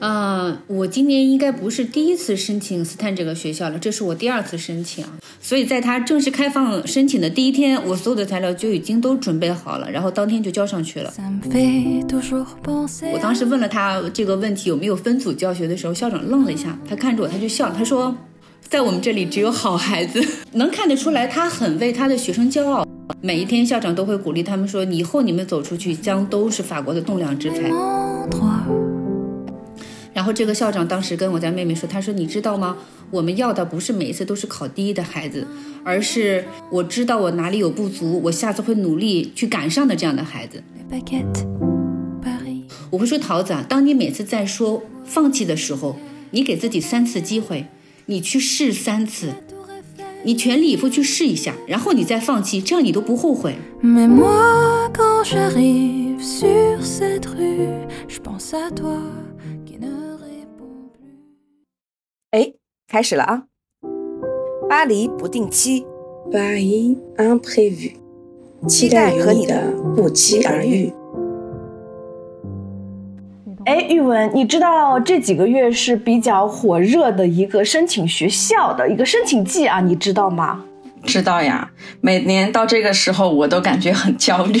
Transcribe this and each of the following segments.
嗯，我今年应该不是第一次申请斯坦这个学校了，这是我第二次申请。所以在他正式开放申请的第一天，我所有的材料就已经都准备好了，然后当天就交上去了。我当时问了他这个问题有没有分组教学的时候，校长愣了一下，他看着我，他就笑，他说，在我们这里只有好孩子，能看得出来他很为他的学生骄傲。每一天校长都会鼓励他们说，以后你们走出去将都是法国的栋梁之才。然后这个校长当时跟我家妹妹说：“他说你知道吗？我们要的不是每一次都是考第一的孩子，而是我知道我哪里有不足，我下次会努力去赶上的这样的孩子。”我会说桃子啊，当你每次在说放弃的时候，你给自己三次机会，你去试三次，你全力以赴去试一下，然后你再放弃，这样你都不后悔。哎，开始了啊！巴黎不定期，Paris imprévu，期待和你的不期而遇。哎，玉文，你知道这几个月是比较火热的一个申请学校的一个申请季啊？你知道吗？知道呀，每年到这个时候我都感觉很焦虑。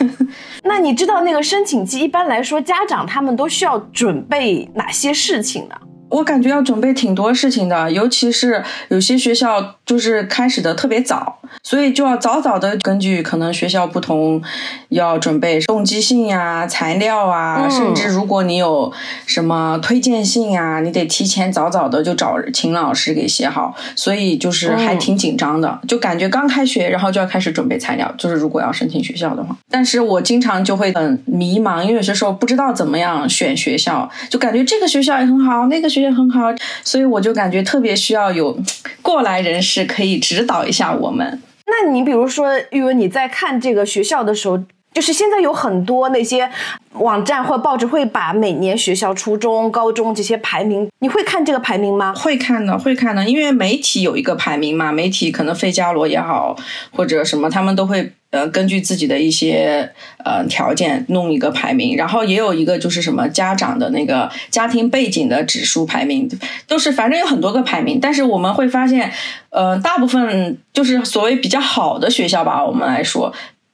那你知道那个申请季一般来说家长他们都需要准备哪些事情呢？我感觉要准备挺多事情的，尤其是有些学校就是开始的特别早，所以就要早早的根据可能学校不同，要准备动机信呀、材料啊，甚至如果你有什么推荐信啊，你得提前早早的就找秦老师给写好，所以就是还挺紧张的，就感觉刚开学，然后就要开始准备材料，就是如果要申请学校的话，但是我经常就会很迷茫，因为有些时候不知道怎么样选学校，就感觉这个学校也很好，那个学。也很好，所以我就感觉特别需要有 过来人士可以指导一下我们。那你比如说，玉文，你在看这个学校的时候，就是现在有很多那些网站或报纸会把每年学校初中、高中这些排名，你会看这个排名吗？会看的，会看的，因为媒体有一个排名嘛，媒体可能费加罗也好，或者什么，他们都会。呃，根据自己的一些呃条件弄一个排名，然后也有一个就是什么家长的那个家庭背景的指数排名，都是反正有很多个排名。但是我们会发现，呃，大部分就是所谓比较好的学校吧，我们来说，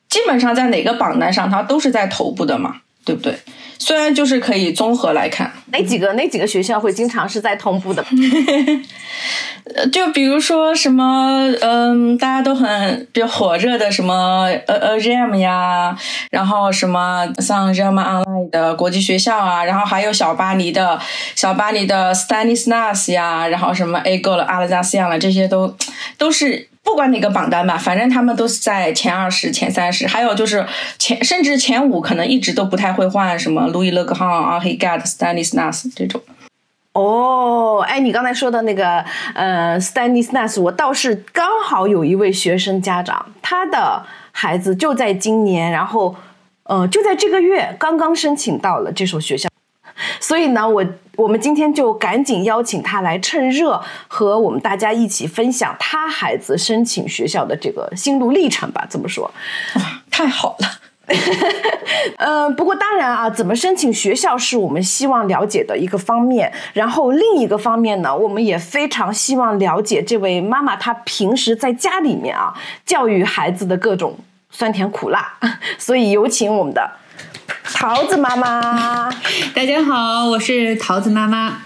基本上在哪个榜单上，它都是在头部的嘛，对不对？虽然就是可以综合来看，哪几个哪几个学校会经常是在同步的？就比如说什么，嗯，大家都很比较火热的什么呃呃 RAM 呀，然后什么像 RAM Online 的国际学校啊，然后还有小巴黎的小巴黎的 Stanislas 呀，然后什么 A Go 了阿拉加西亚了，这些都都是。不管哪个榜单吧，反正他们都是在前二十、前三十，还有就是前甚至前五，可能一直都不太会换什么路易勒格汉、阿黑盖特、斯丹尼斯纳斯这种。哦，哎，你刚才说的那个呃，斯丹尼斯纳斯，我倒是刚好有一位学生家长，他的孩子就在今年，然后呃，就在这个月刚刚申请到了这所学校。所以呢，我我们今天就赶紧邀请他来趁热和我们大家一起分享他孩子申请学校的这个心路历程吧。怎么说？哇，太好了！呃，不过当然啊，怎么申请学校是我们希望了解的一个方面。然后另一个方面呢，我们也非常希望了解这位妈妈她平时在家里面啊教育孩子的各种酸甜苦辣。所以有请我们的。桃子妈妈，大家好，我是桃子妈妈。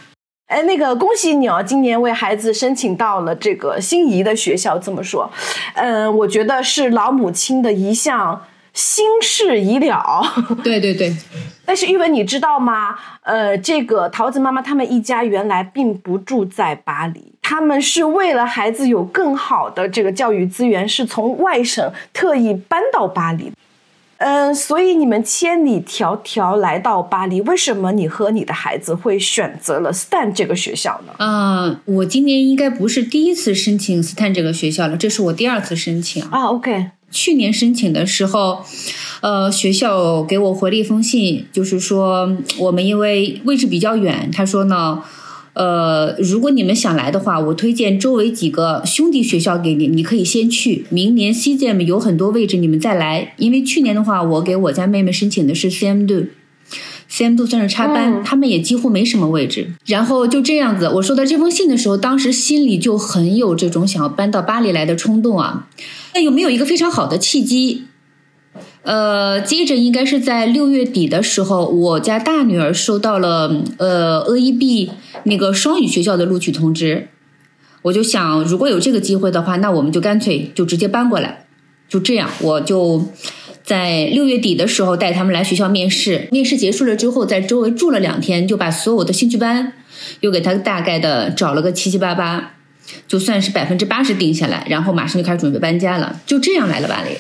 哎，那个恭喜你哦，今年为孩子申请到了这个心仪的学校。这么说，嗯，我觉得是老母亲的一项心事已了。对对对。但是玉文，你知道吗？呃，这个桃子妈妈他们一家原来并不住在巴黎，他们是为了孩子有更好的这个教育资源，是从外省特意搬到巴黎。嗯，所以你们千里迢迢来到巴黎，为什么你和你的孩子会选择了 Stan 这个学校呢？嗯，我今年应该不是第一次申请 Stan 这个学校了，这是我第二次申请啊。OK，去年申请的时候，呃，学校给我回了一封信，就是说我们因为位置比较远，他说呢。呃，如果你们想来的话，我推荐周围几个兄弟学校给你，你可以先去。明年 CGM 有很多位置，你们再来。因为去年的话，我给我家妹妹申请的是 CM 2，，CM 都算是插班，他们也几乎没什么位置。然后就这样子，我收到这封信的时候，当时心里就很有这种想要搬到巴黎来的冲动啊。那有没有一个非常好的契机？呃，接着应该是在六月底的时候，我家大女儿收到了呃 EB 那个双语学校的录取通知。我就想，如果有这个机会的话，那我们就干脆就直接搬过来。就这样，我就在六月底的时候带他们来学校面试。面试结束了之后，在周围住了两天，就把所有的兴趣班又给他大概的找了个七七八八，就算是百分之八十定下来，然后马上就开始准备搬家了。就这样来了巴黎。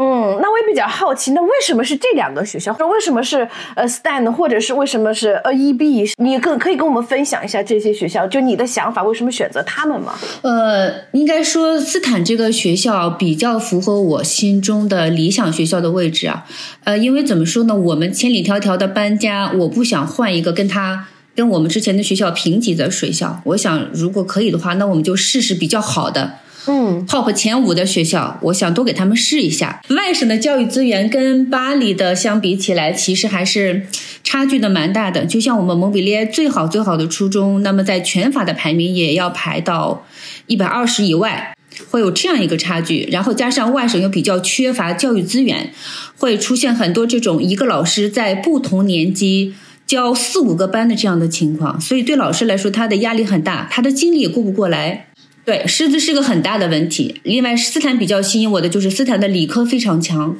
嗯，那我也比较好奇，那为什么是这两个学校？为什么是呃 Stan，或者是为什么是呃 EB？你可可以跟我们分享一下这些学校，就你的想法，为什么选择他们吗？呃，应该说斯坦这个学校比较符合我心中的理想学校的位置啊。呃，因为怎么说呢，我们千里迢迢的搬家，我不想换一个跟他跟我们之前的学校平级的学校。我想，如果可以的话，那我们就试试比较好的。嗯，top 前五的学校，我想多给他们试一下。外省的教育资源跟巴黎的相比起来，其实还是差距的蛮大的。就像我们蒙彼利埃最好最好的初中，那么在全法的排名也要排到一百二十以外，会有这样一个差距。然后加上外省又比较缺乏教育资源，会出现很多这种一个老师在不同年级教四五个班的这样的情况，所以对老师来说，他的压力很大，他的精力也顾不过来。对，师资是个很大的问题。另外，斯坦比较吸引我的就是斯坦的理科非常强。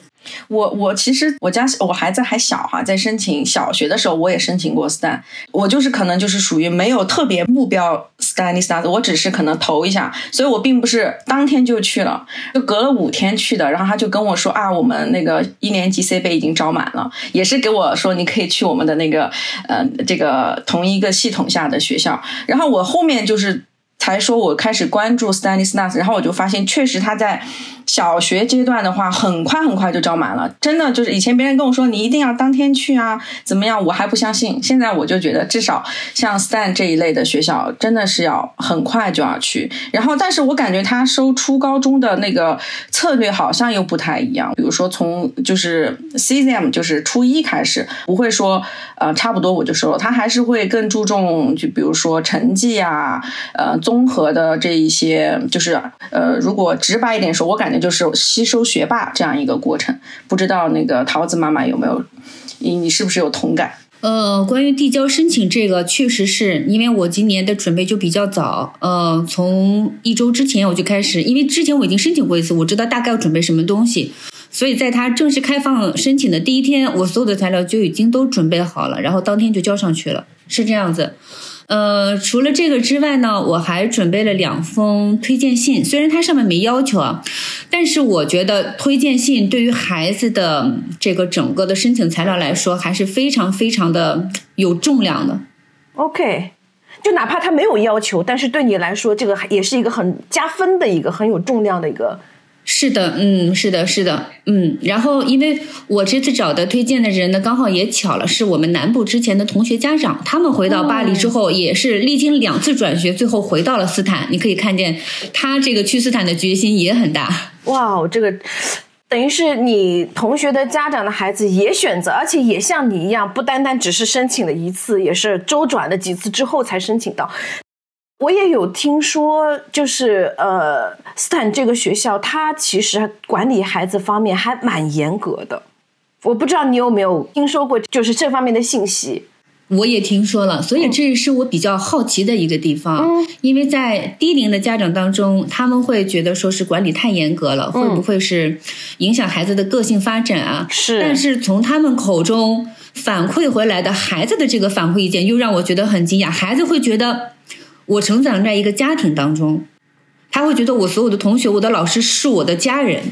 我我其实我家我孩子还小哈，在申请小学的时候我也申请过 Stan，我就是可能就是属于没有特别目标 STAN 的 STAN，我只是可能投一下，所以我并不是当天就去了，就隔了五天去的。然后他就跟我说啊，我们那个一年级 C 杯已经招满了，也是给我说你可以去我们的那个呃这个同一个系统下的学校。然后我后面就是。才说，我开始关注 Stanley Stars，然后我就发现，确实他在。小学阶段的话，很快很快就招满了，真的就是以前别人跟我说你一定要当天去啊，怎么样，我还不相信。现在我就觉得，至少像 Stan 这一类的学校，真的是要很快就要去。然后，但是我感觉他收初高中的那个策略好像又不太一样。比如说，从就是 CZM 就是初一开始，不会说呃差不多我就收了，他还是会更注重，就比如说成绩啊，呃综合的这一些，就是呃如果直白一点说，我感觉。就是吸收学霸这样一个过程，不知道那个桃子妈妈有没有，你你是不是有同感？呃，关于递交申请这个，确实是因为我今年的准备就比较早，呃，从一周之前我就开始，因为之前我已经申请过一次，我知道大概要准备什么东西，所以在他正式开放申请的第一天，我所有的材料就已经都准备好了，然后当天就交上去了，是这样子。呃，除了这个之外呢，我还准备了两封推荐信。虽然它上面没要求啊，但是我觉得推荐信对于孩子的这个整个的申请材料来说，还是非常非常的有重量的。OK，就哪怕他没有要求，但是对你来说，这个也是一个很加分的一个很有重量的一个。是的，嗯，是的，是的，嗯。然后，因为我这次找的推荐的人呢，刚好也巧了，是我们南部之前的同学家长，他们回到巴黎之后，也是历经两次转学，最后回到了斯坦。你可以看见他这个去斯坦的决心也很大。哇，这个等于是你同学的家长的孩子也选择，而且也像你一样，不单单只是申请了一次，也是周转了几次之后才申请到。我也有听说，就是呃，斯坦这个学校，它其实管理孩子方面还蛮严格的。我不知道你有没有听说过，就是这方面的信息。我也听说了，所以这也是我比较好奇的一个地方。嗯，因为在低龄的家长当中，他们会觉得说是管理太严格了，会不会是影响孩子的个性发展啊？是。但是从他们口中反馈回来的孩子的这个反馈意见，又让我觉得很惊讶。孩子会觉得。我成长在一个家庭当中，他会觉得我所有的同学、我的老师是我的家人，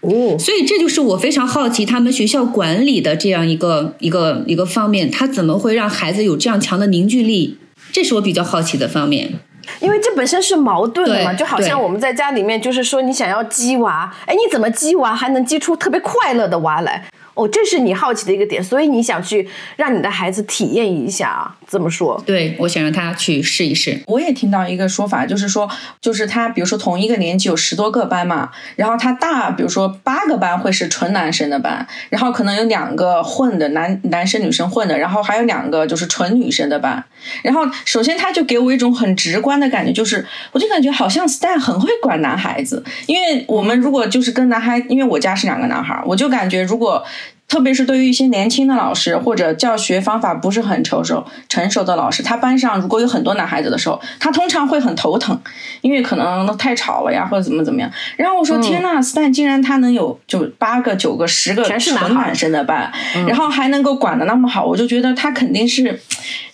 哦，所以这就是我非常好奇他们学校管理的这样一个一个一个方面，他怎么会让孩子有这样强的凝聚力？这是我比较好奇的方面，因为这本身是矛盾的嘛，就好像我们在家里面，就是说你想要鸡娃，哎，你怎么鸡娃还能鸡出特别快乐的娃来？哦，这是你好奇的一个点，所以你想去让你的孩子体验一下啊？怎么说？对，我想让他去试一试。我也听到一个说法，就是说，就是他比如说同一个年级有十多个班嘛，然后他大，比如说八个班会是纯男生的班，然后可能有两个混的男男生女生混的，然后还有两个就是纯女生的班。然后首先他就给我一种很直观的感觉，就是我就感觉好像 Stan 很会管男孩子，因为我们如果就是跟男孩，因为我家是两个男孩，我就感觉如果。特别是对于一些年轻的老师或者教学方法不是很成熟成熟的老师，他班上如果有很多男孩子的时候，他通常会很头疼，因为可能太吵了呀，或者怎么怎么样。然后我说：“天呐，Stan 竟然他能有就八个、九个、十个纯男生的班，然后还能够管的那么好，我就觉得他肯定是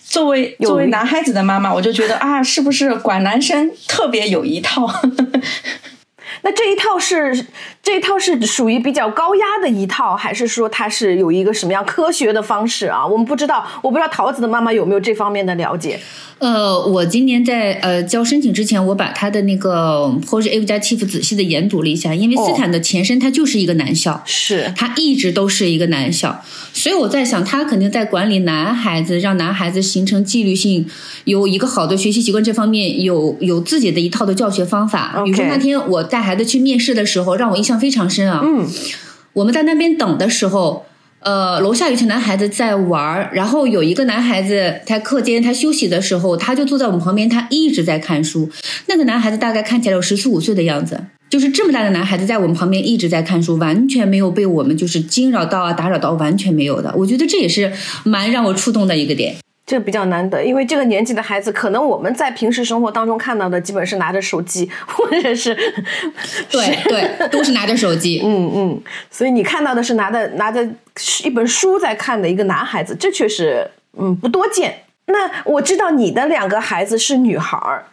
作为作为男孩子的妈妈，我就觉得啊，是不是管男生特别有一套？” 那这一套是这一套是属于比较高压的一套，还是说它是有一个什么样科学的方式啊？我们不知道，我不知道桃子的妈妈有没有这方面的了解。呃，我今年在呃交申请之前，我把他的那个 Porsche Educative 仔细的研读了一下，因为斯坦的前身它就是一个男校，是它一直都是一个男校，所以我在想，他肯定在管理男孩子，让男孩子形成纪律性，有一个好的学习习惯这方面有有自己的一套的教学方法。比如说那天我带孩子去面试的时候，让我印象非常深啊。嗯，我们在那边等的时候。呃，楼下有群男孩子在玩儿，然后有一个男孩子他课间他休息的时候，他就坐在我们旁边，他一直在看书。那个男孩子大概看起来有十四五岁的样子，就是这么大的男孩子在我们旁边一直在看书，完全没有被我们就是惊扰到啊、打扰到，完全没有的。我觉得这也是蛮让我触动的一个点。这比较难得，因为这个年纪的孩子，可能我们在平时生活当中看到的，基本是拿着手机，或者是，对对，都是拿着手机。嗯嗯，所以你看到的是拿着拿着一本书在看的一个男孩子，这确实嗯不多见。那我知道你的两个孩子是女孩儿。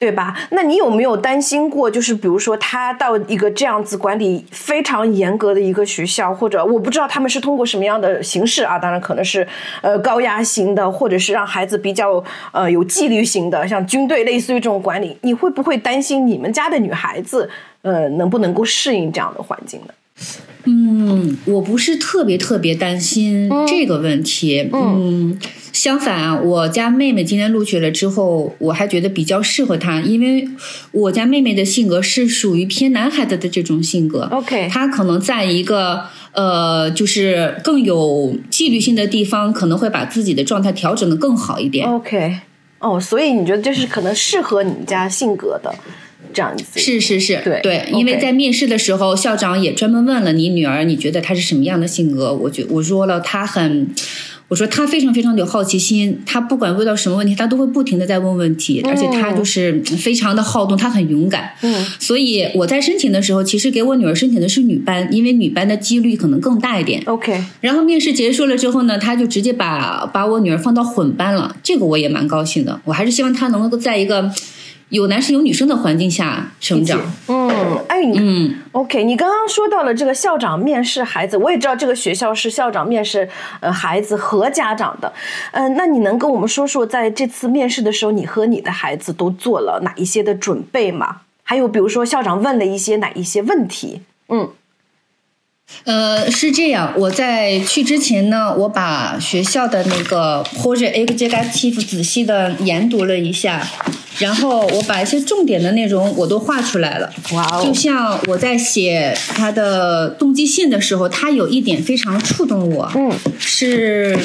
对吧？那你有没有担心过？就是比如说，他到一个这样子管理非常严格的一个学校，或者我不知道他们是通过什么样的形式啊？当然可能是呃高压型的，或者是让孩子比较呃有纪律型的，像军队类似于这种管理。你会不会担心你们家的女孩子呃能不能够适应这样的环境呢？嗯，我不是特别特别担心这个问题。嗯，相反啊，我家妹妹今天录取了之后，我还觉得比较适合她，因为我家妹妹的性格是属于偏男孩子的这种性格。OK，她可能在一个呃，就是更有纪律性的地方，可能会把自己的状态调整的更好一点。OK，哦，所以你觉得这是可能适合你们家性格的？这样子是是是，对对，因为在面试的时候，校长也专门问了你女儿，你觉得她是什么样的性格？我觉我说了，她很，我说她非常非常有好奇心，她不管遇到什么问题，她都会不停的在问问题，而且她就是非常的好动，她很勇敢。嗯，所以我在申请的时候，其实给我女儿申请的是女班，因为女班的几率可能更大一点。OK，然后面试结束了之后呢，他就直接把把我女儿放到混班了，这个我也蛮高兴的。我还是希望她能够在一个。有男生有女生的环境下成长，嗯，哎，你嗯，OK，你刚刚说到了这个校长面试孩子，我也知道这个学校是校长面试呃孩子和家长的，嗯、呃，那你能跟我们说说，在这次面试的时候，你和你的孩子都做了哪一些的准备吗？还有比如说校长问了一些哪一些问题？嗯。呃，是这样，我在去之前呢，我把学校的那个 Project Executive 仔细的研读了一下，然后我把一些重点的内容我都画出来了。哇哦！就像我在写他的动机信的时候，他有一点非常触动我，嗯，是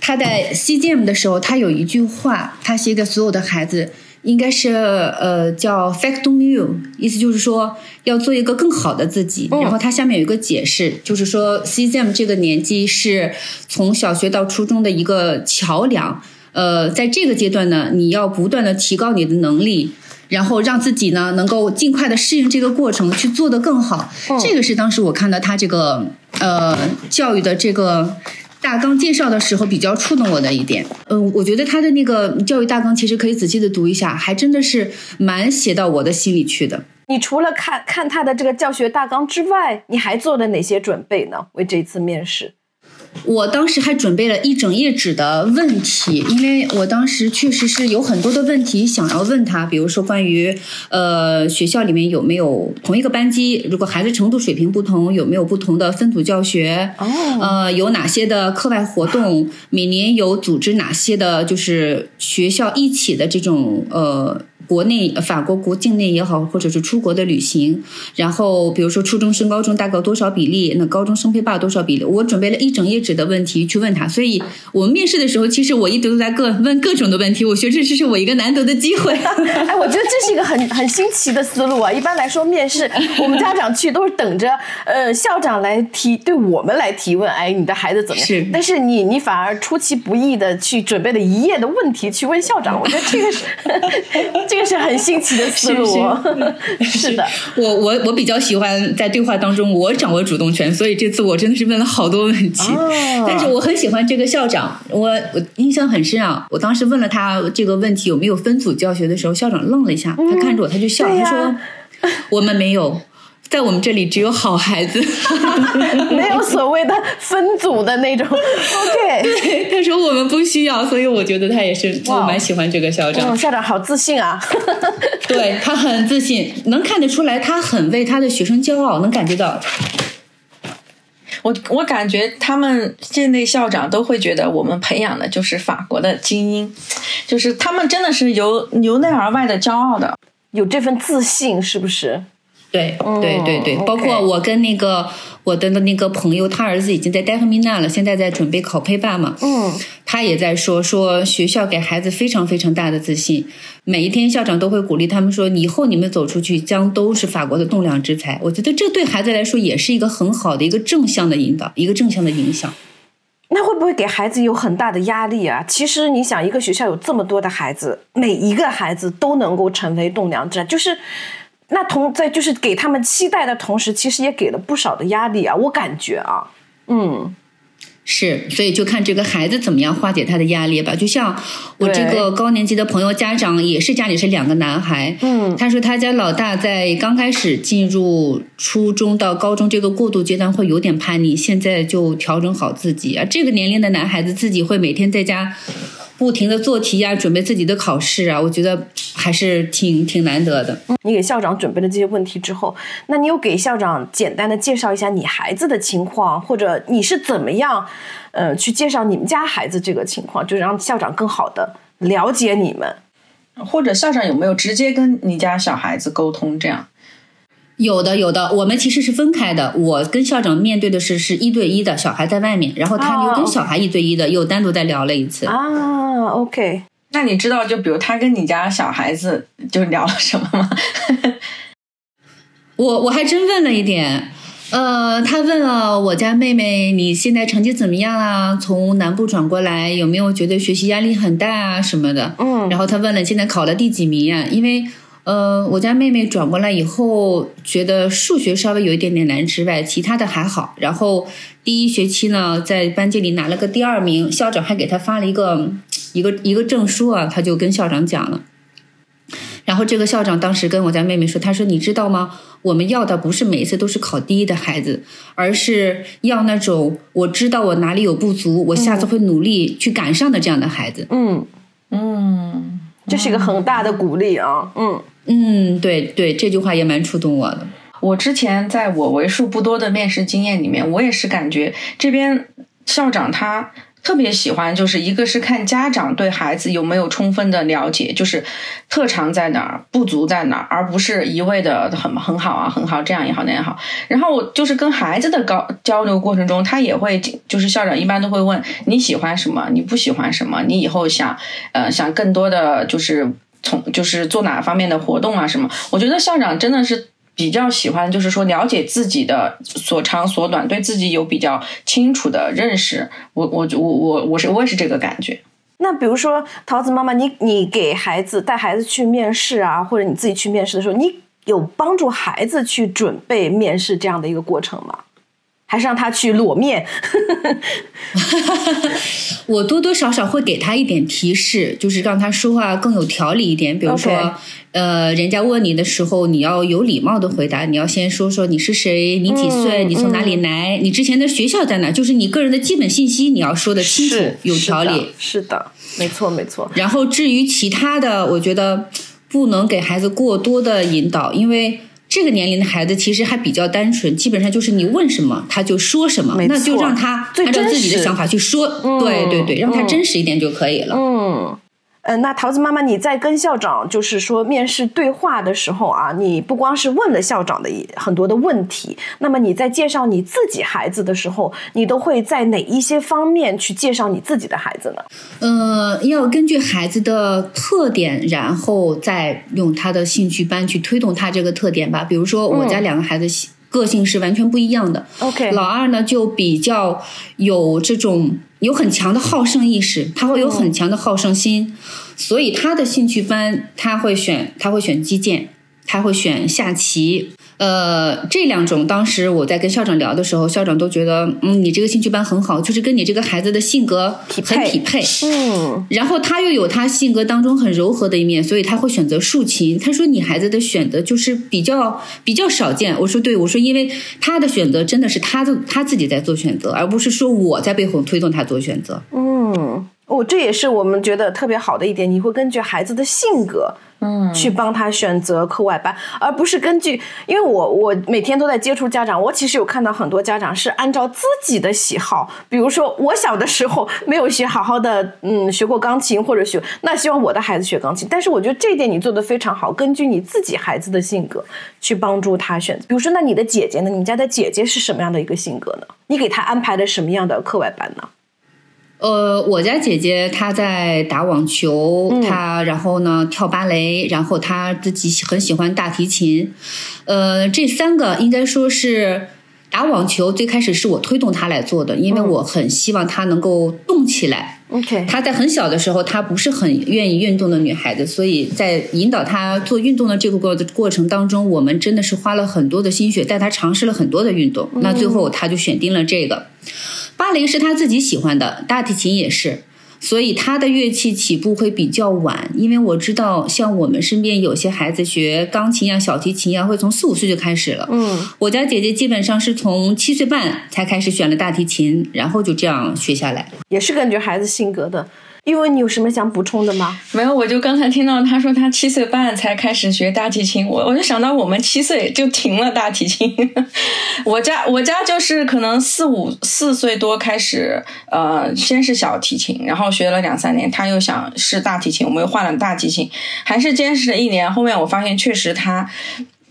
他在 CGM 的时候，他有一句话，他写给所有的孩子。应该是呃叫 factum you，意思就是说要做一个更好的自己。嗯、然后它下面有一个解释，就是说 CGM 这个年纪是从小学到初中的一个桥梁。呃，在这个阶段呢，你要不断的提高你的能力，然后让自己呢能够尽快的适应这个过程，去做得更好。嗯、这个是当时我看到他这个呃教育的这个。大纲介绍的时候比较触动我的一点，嗯，我觉得他的那个教育大纲其实可以仔细的读一下，还真的是蛮写到我的心里去的。你除了看看他的这个教学大纲之外，你还做了哪些准备呢？为这次面试？我当时还准备了一整页纸的问题，因为我当时确实是有很多的问题想要问他，比如说关于呃学校里面有没有同一个班级，如果孩子程度水平不同，有没有不同的分组教学？哦，呃，有哪些的课外活动？每年有组织哪些的，就是学校一起的这种呃。国内法国国境内也好，或者是出国的旅行，然后比如说初中升高中大概多少比例，那高中升配霸多少比例？我准备了一整页纸的问题去问他，所以我们面试的时候，其实我一直都在各问各种的问题。我觉得这是我一个难得的机会。哎，我觉得这是一个很很新奇的思路啊！一般来说，面试我们家长去都是等着呃校长来提对我们来提问，哎，你的孩子怎么样？是，但是你你反而出其不意的去准备了一页的问题去问校长，我觉得这个是 这。这是很新奇的思路，是的。我我我比较喜欢在对话当中我掌握主动权，所以这次我真的是问了好多问题。但是我很喜欢这个校长，我我印象很深啊。我当时问了他这个问题有没有分组教学的时候，校长愣了一下，他看着我他就笑，他说：“我们没有。”在我们这里只有好孩子，没有所谓的分组的那种。OK，对，他说我们不需要，所以我觉得他也是，我蛮喜欢这个校长。校长好自信啊！对他很自信，能看得出来，他很为他的学生骄傲，能感觉到。我我感觉他们境内校长都会觉得我们培养的就是法国的精英，就是他们真的是由由内而外的骄傲的，有这份自信，是不是？对对对对，包括我跟那个我的那个朋友，他儿子已经在戴赫米纳了，现在在准备考配霸嘛。嗯，他也在说说学校给孩子非常非常大的自信，每一天校长都会鼓励他们说，以后你们走出去将都是法国的栋梁之才。我觉得这对孩子来说也是一个很好的一个正向的引导，一个正向的影响。那会不会给孩子有很大的压力啊？其实你想，一个学校有这么多的孩子，每一个孩子都能够成为栋梁之才，就是。那同在就是给他们期待的同时，其实也给了不少的压力啊！我感觉啊，嗯，是，所以就看这个孩子怎么样化解他的压力吧。就像我这个高年级的朋友，家长也是家里是两个男孩，嗯，他说他家老大在刚开始进入初中到高中这个过渡阶段会有点叛逆，现在就调整好自己啊。这个年龄的男孩子自己会每天在家。不停的做题呀，准备自己的考试啊，我觉得还是挺挺难得的。你给校长准备了这些问题之后，那你有给校长简单的介绍一下你孩子的情况，或者你是怎么样，呃，去介绍你们家孩子这个情况，就是让校长更好的了解你们，或者校长有没有直接跟你家小孩子沟通这样？有的，有的，我们其实是分开的。我跟校长面对的是是一对一的，小孩在外面，然后他又跟小孩一对一的，又单独再聊了一次。啊，OK。那你知道，就比如他跟你家小孩子就聊了什么吗？我我还真问了一点，呃，他问了我家妹妹你现在成绩怎么样啊？从南部转过来有没有觉得学习压力很大啊什么的？嗯。然后他问了现在考了第几名呀？因为。呃，我家妹妹转过来以后，觉得数学稍微有一点点难之外，其他的还好。然后第一学期呢，在班级里拿了个第二名，校长还给她发了一个一个一个证书啊，她就跟校长讲了。然后这个校长当时跟我家妹妹说：“他说你知道吗？我们要的不是每一次都是考第一的孩子，而是要那种我知道我哪里有不足，我下次会努力去赶上的这样的孩子。”嗯嗯，这是一个很大的鼓励啊。嗯。嗯，对对，这句话也蛮触动我的。我之前在我为数不多的面试经验里面，我也是感觉这边校长他特别喜欢，就是一个是看家长对孩子有没有充分的了解，就是特长在哪儿，不足在哪儿，而不是一味的很很好啊，很好，这样也好，那样好。然后我就是跟孩子的高交流过程中，他也会，就是校长一般都会问你喜欢什么，你不喜欢什么，你以后想呃想更多的就是。从就是做哪方面的活动啊什么？我觉得校长真的是比较喜欢，就是说了解自己的所长所短，对自己有比较清楚的认识。我我我我我是我也是这个感觉。那比如说桃子妈妈，你你给孩子带孩子去面试啊，或者你自己去面试的时候，你有帮助孩子去准备面试这样的一个过程吗？还是让他去裸面？我多多少少会给他一点提示，就是让他说话更有条理一点。比如说呃，人家问你的时候，你要有礼貌的回答，你要先说说你是谁，你几岁，嗯你从哪里来，你之前的学校在哪，就是你个人的基本信息，你要说的清楚，有条理。是，是的，没错没错。然后至于其他的，我觉得不能给孩子过多的引导，因为。这个年龄的孩子其实还比较单纯，基本上就是你问什么他就说什么，那就让他按照自己的想法去说。对对对，让他真实一点就可以了。嗯，呃，那桃子妈妈，你在跟校长就是说面试对话的时候啊，你不光是问了校长的一很多的问题，那么你在介绍你自己孩子的时候，你都会在哪一些方面去介绍你自己的孩子呢？呃，要根据孩子的特点，然后再用他的兴趣班去推动他这个特点吧。比如说，我家两个孩子喜个性是完全不一样的。OK 老二呢就比较有这种有很强的好胜意识，他会有很强的好胜心，所以他的兴趣班他会选他会选击剑，他会选下棋。呃，这两种当时我在跟校长聊的时候，校长都觉得，嗯，你这个兴趣班很好，就是跟你这个孩子的性格很配匹配。嗯，然后他又有他性格当中很柔和的一面，所以他会选择竖琴。他说你孩子的选择就是比较比较少见。我说对，我说因为他的选择真的是他的他自己在做选择，而不是说我在背后推动他做选择。嗯，哦，这也是我们觉得特别好的一点，你会根据孩子的性格，嗯，去帮他选择课外班，而不是根据，因为我我每天都在接触家长，我其实有看到很多家长是按照自己的喜好，比如说我小的时候没有学好好的，嗯，学过钢琴或者学，那希望我的孩子学钢琴，但是我觉得这一点你做的非常好，根据你自己孩子的性格去帮助他选择，比如说，那你的姐姐呢？你们家的姐姐是什么样的一个性格呢？你给她安排的什么样的课外班呢？呃，我家姐姐她在打网球，她然后呢跳芭蕾，然后她自己很喜欢大提琴，呃，这三个应该说是打网球最开始是我推动她来做的，因为我很希望她能够动起来。OK，她在很小的时候，她不是很愿意运动的女孩子，所以在引导她做运动的这个过过程当中，我们真的是花了很多的心血，带她尝试了很多的运动。那最后她就选定了这个。芭蕾是他自己喜欢的，大提琴也是。所以他的乐器起步会比较晚，因为我知道，像我们身边有些孩子学钢琴呀、小提琴呀，会从四五岁就开始了。嗯，我家姐姐基本上是从七岁半才开始选了大提琴，然后就这样学下来。也是根据孩子性格的。因为你有什么想补充的吗？没有，我就刚才听到他说他七岁半才开始学大提琴，我我就想到我们七岁就停了大提琴。我家我家就是可能四五四岁多开始，呃，先是小提琴，然后学了两三年，他又想试大提琴，我们又换了大提琴，还是坚持了一年。后面我发现确实他。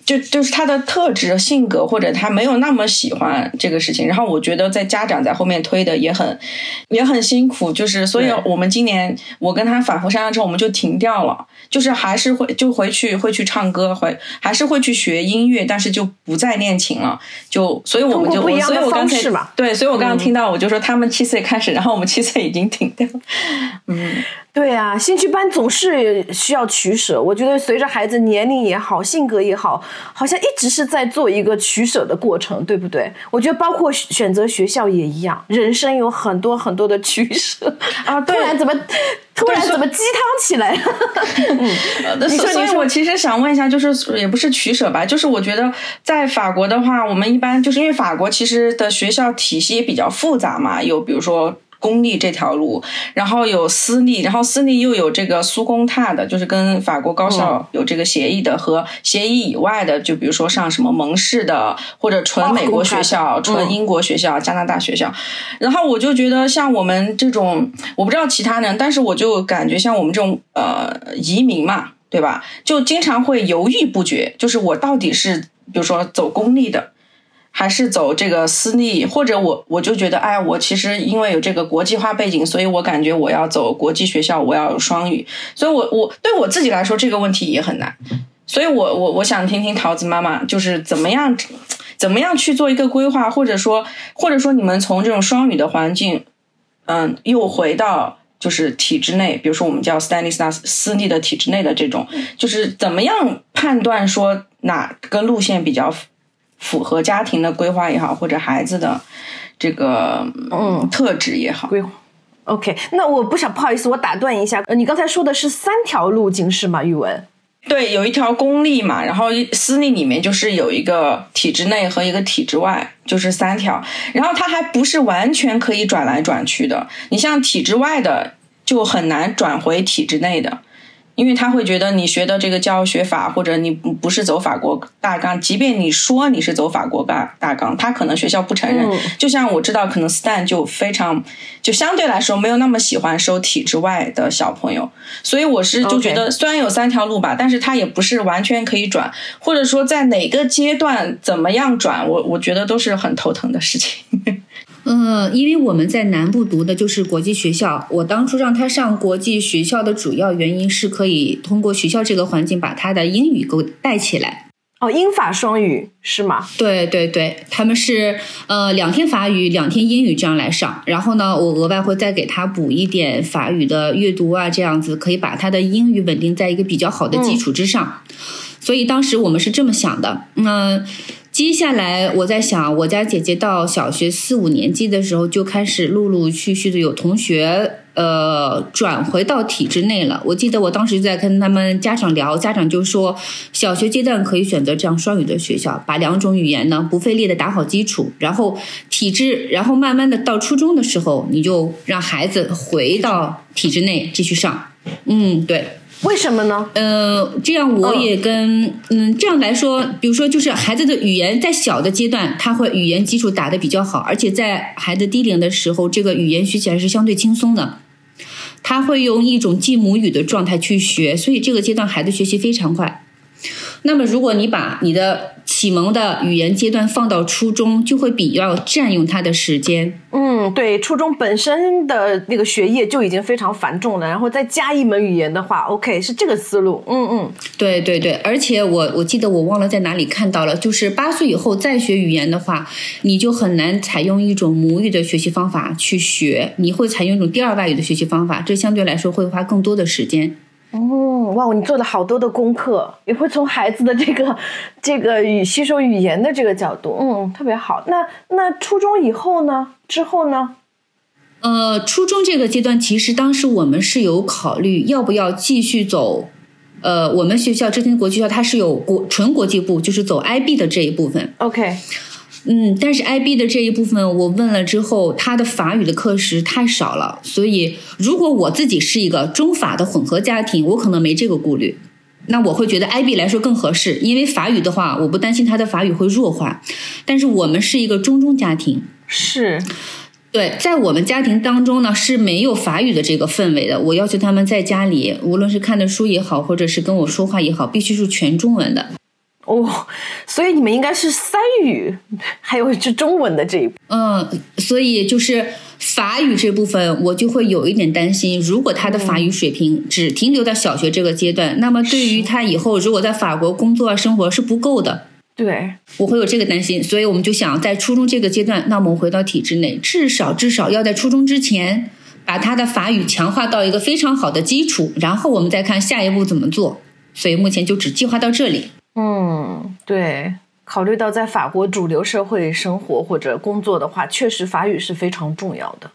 就就是他的特质、性格，或者他没有那么喜欢这个事情。然后我觉得在家长在后面推的也很也很辛苦，就是所以我们今年我跟他反复商量之后，我们就停掉了，就是还是会就回去会去唱歌，回还是会去学音乐，但是就不再练琴了。就所以我们就所以我刚才对，所以我刚刚听到我就说他们七岁开始，然后我们七岁已经停掉。嗯，对啊，兴趣班总是需要取舍。我觉得随着孩子年龄也好，性格也好，好像一直是在做一个取舍的过程，对不对？我觉得包括选择学校也一样，人生有很多很多的取舍啊 对突然怎么突然怎么鸡汤起来了？呃你说你说所以我其实想问一下，就是也不是取舍吧，就是我觉得在法国的话，我们一般就是因为法国其实的学校体系也比较复杂嘛，有比如说。公立这条路，然后有私立，然后私立又有这个苏工踏的，就是跟法国高校有这个协议的，和协议以外的，就比如说上什么蒙氏的，或者纯美国学校、纯英国学校、加拿大学校。然后我就觉得，像我们这种，我不知道其他人，但是我就感觉像我们这种呃移民嘛，对吧？就经常会犹豫不决，就是我到底是比如说走公立的。还是走这个私立，或者我我就觉得，哎，我其实因为有这个国际化背景，所以我感觉我要走国际学校，我要有双语，所以我我对我自己来说这个问题也很难，所以我我我想听听桃子妈妈就是怎么样怎么样去做一个规划，或者说或者说你们从这种双语的环境，嗯，又回到就是体制内，比如说我们叫 Stanislas 私立的体制内的这种，就是怎么样判断说哪个路线比较符合家庭的规划也好，或者孩子的这个嗯特质也好。规划。OK，那我不想不好意思，我打断一下，呃，你刚才说的是三条路径是吗？语文？对，有一条公立嘛，然后私立里面就是有一个体制内和一个体制外，就是三条。然后它还不是完全可以转来转去的，你像体制外的就很难转回体制内的。因为他会觉得你学的这个教学法，或者你不不是走法国大纲，即便你说你是走法国大大纲，他可能学校不承认。嗯就像我知道，可能 Stan 就非常，就相对来说没有那么喜欢收体制外的小朋友，所以我是就觉得虽然有三条路吧，但是他也不是完全可以转，或者说在哪个阶段怎么样转，我我觉得都是很头疼的事情。嗯，因为我们在南部读的就是国际学校，我当初让他上国际学校的主要原因是可以通过学校这个环境把他的英语给我带起来。哦，英法双语是吗？对对对，他们是呃两天法语，两天英语这样来上，然后呢，我额外会再给他补一点法语的阅读啊，这样子可以把他的英语稳定在一个比较好的基础之上。所以当时我们是这么想的。那、接下来我在想，我家姐姐到小学四五年级的时候就开始陆陆续续的有同学呃转回到体制内了。我记得我当时就在跟他们家长聊，家长就说，小学阶段可以选择这样双语的学校，把两种语言呢不费力的打好基础，然后体制，然后慢慢的到初中的时候，你就让孩子回到体制内继续上。嗯，对。为什么呢？呃，这样我也跟嗯这样来说，比如说就是孩子的语言在小的阶段，他会语言基础打得比较好，而且在孩子低龄的时候，这个语言学起来是相对轻松的。他会用一种继母语的状态去学，所以这个阶段孩子学习非常快。那么，如果你把你的启蒙的语言阶段放到初中，就会比较占用他的时间。嗯，对，初中本身的那个学业就已经非常繁重了，然后再加一门语言的话，OK，是这个思路。嗯嗯，对对对，而且我我记得我忘了在哪里看到了，就是八岁以后再学语言的话，你就很难采用一种母语的学习方法去学，你会采用一种第二外语的学习方法，这相对来说会花更多的时间。哦，哇，你做了好多的功课，也会从孩子的这个这个语吸收语言的这个角度，嗯，特别好。那那初中以后呢？之后呢？呃，初中这个阶段，其实当时我们是有考虑要不要继续走。呃，我们学校之前国际学校它是有国纯国际部，就是走 IB 的这一部分。OK，嗯，但是 IB 的这一部分我问了之后，他的法语的课时太少了，所以如果我自己是一个中法的混合家庭，我可能没这个顾虑。那我会觉得 IB 来说更合适，因为法语的话，我不担心他的法语会弱化。但是我们是一个中中家庭，是对，在我们家庭当中呢是没有法语的这个氛围的。我要求他们在家里，无论是看的书也好，或者是跟我说话也好，必须是全中文的。哦，所以你们应该是三语，还有是中文的这一步。嗯，所以就是法语这部分，我就会有一点担心，如果他的法语水平只停留在小学这个阶段，那么对于他以后如果在法国工作啊生活是不够的。对，我会有这个担心，所以我们就想在初中这个阶段，那我们回到体制内，至少至少要在初中之前把他的法语强化到一个非常好的基础，然后我们再看下一步怎么做。所以目前就只计划到这里。嗯，对。考虑到在法国主流社会生活或者工作的话，确实法语是非常重要的。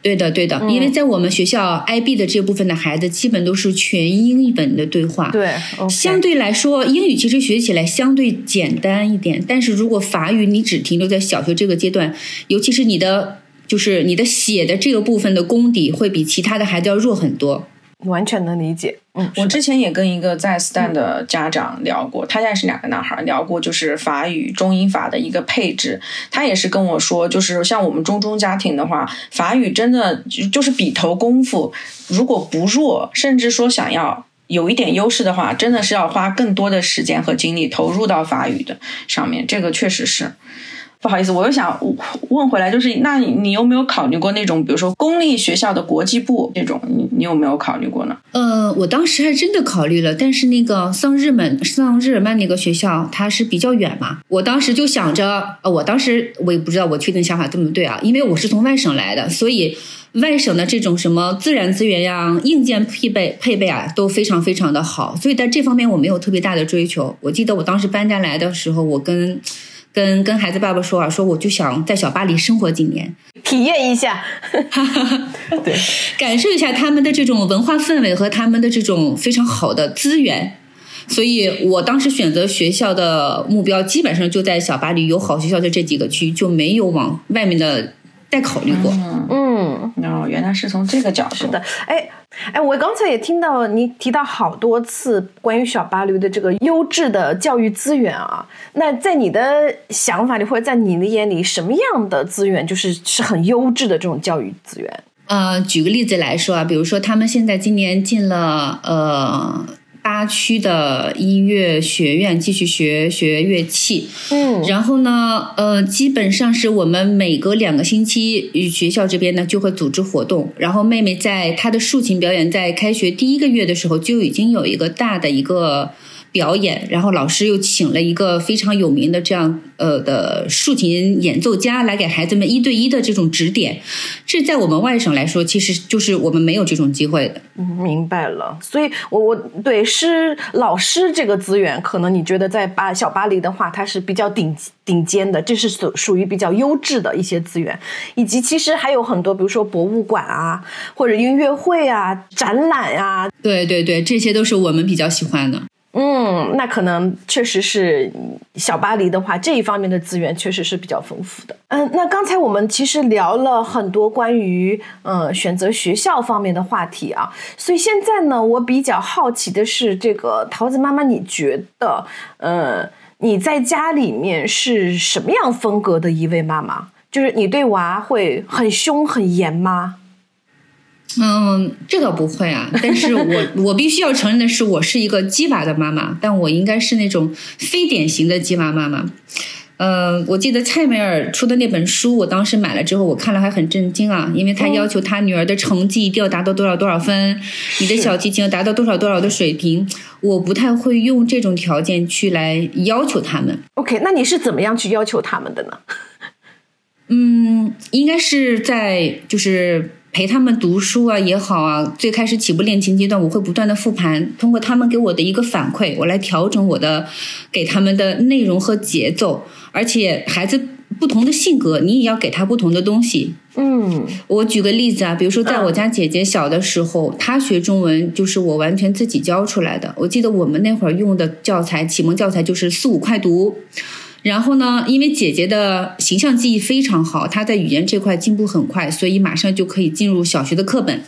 对的，对的，因为在我们学校 IB 的这部分的孩子，基本都是全英文的对话。对相对来说，英语其实学起来相对简单一点。但是如果法语你只停留在小学这个阶段，尤其是你的就是你的写的这个部分的功底，会比其他的孩子要弱很多。完全能理解。嗯，我之前也跟一个在 Stan 的家长聊过，他家也是两个男孩，聊过就是法语中英法的一个配置。他也是跟我说，就是像我们中中家庭的话，法语真的就就是笔头功夫，如果不弱，甚至说想要。有一点优势的话，真的是要花更多的时间和精力投入到法语的上面，这个确实是。不好意思，我又想问回来，就是那你你有没有考虑过那种，比如说公立学校的国际部这种，你你有没有考虑过呢？呃，我当时还真的考虑了，但是那个桑日本桑日耳曼那个学校它是比较远嘛，我当时就想着，呃，我当时我也不知道我确定想法对不对啊，因为我是从外省来的，所以外省的这种什么自然资源呀、硬件配备配备啊都非常非常的好，所以在这方面我没有特别大的追求。我记得我当时搬家来的时候，我跟跟跟孩子爸爸说啊，说我就想在小巴黎生活几年，体验一下，对，感受一下他们的这种文化氛围和他们的这种非常好的资源。所以我当时选择学校的目标，基本上就在小巴黎有好学校的这几个区，就没有往外面的再考虑过。嗯，哦，原来是从这个角度。是的，哎哎，我刚才也听到你提到好多次关于小巴黎的这个优质的教育资源啊。那在你的想法里，或者在你的眼里，什么样的资源就是是很优质的这种教育资源？呃，举个例子来说啊，比如说他们现在今年进了呃。八区的音乐学院继续学学乐器，嗯，然后呢，呃，基本上是我们每隔两个星期，学校这边呢就会组织活动。然后妹妹在她的竖琴表演，在开学第一个月的时候就已经有一个大的一个。表演，然后老师又请了一个非常有名的这样呃的竖琴演奏家来给孩子们一对一的这种指点，这在我们外省来说，其实就是我们没有这种机会的。嗯，明白了。所以，我我对师老师这个资源，可能你觉得在巴小巴黎的话，它是比较顶顶尖的，这是属属于比较优质的一些资源，以及其实还有很多，比如说博物馆啊，或者音乐会啊、展览啊，对对对，这些都是我们比较喜欢的。嗯，那可能确实是小巴黎的话，这一方面的资源确实是比较丰富的。嗯，那刚才我们其实聊了很多关于呃选择学校方面的话题啊，所以现在呢，我比较好奇的是，这个桃子妈妈，你觉得呃你在家里面是什么样风格的一位妈妈？就是你对娃会很凶很严吗？嗯，这倒不会啊，但是我我必须要承认的是，我是一个鸡娃的妈妈，但我应该是那种非典型的鸡娃妈妈。呃，我记得蔡美尔出的那本书，我当时买了之后，我看了还很震惊啊，因为他要求他女儿的成绩一定要达到多少多少分，你的小提琴要达到多少多少的水平，我不太会用这种条件去来要求他们。OK，那你是怎么样去要求他们的呢？嗯，应该是在就是。陪他们读书啊也好啊，最开始起步练琴阶段，我会不断的复盘，通过他们给我的一个反馈，我来调整我的给他们的内容和节奏。而且孩子不同的性格，你也要给他不同的东西。嗯，我举个例子啊，比如说在我家姐姐小的时候，她学中文就是我完全自己教出来的。我记得我们那会儿用的教材，启蒙教材就是四五快读。然后呢，因为姐姐的形象记忆非常好，她在语言这块进步很快，所以马上就可以进入小学的课本。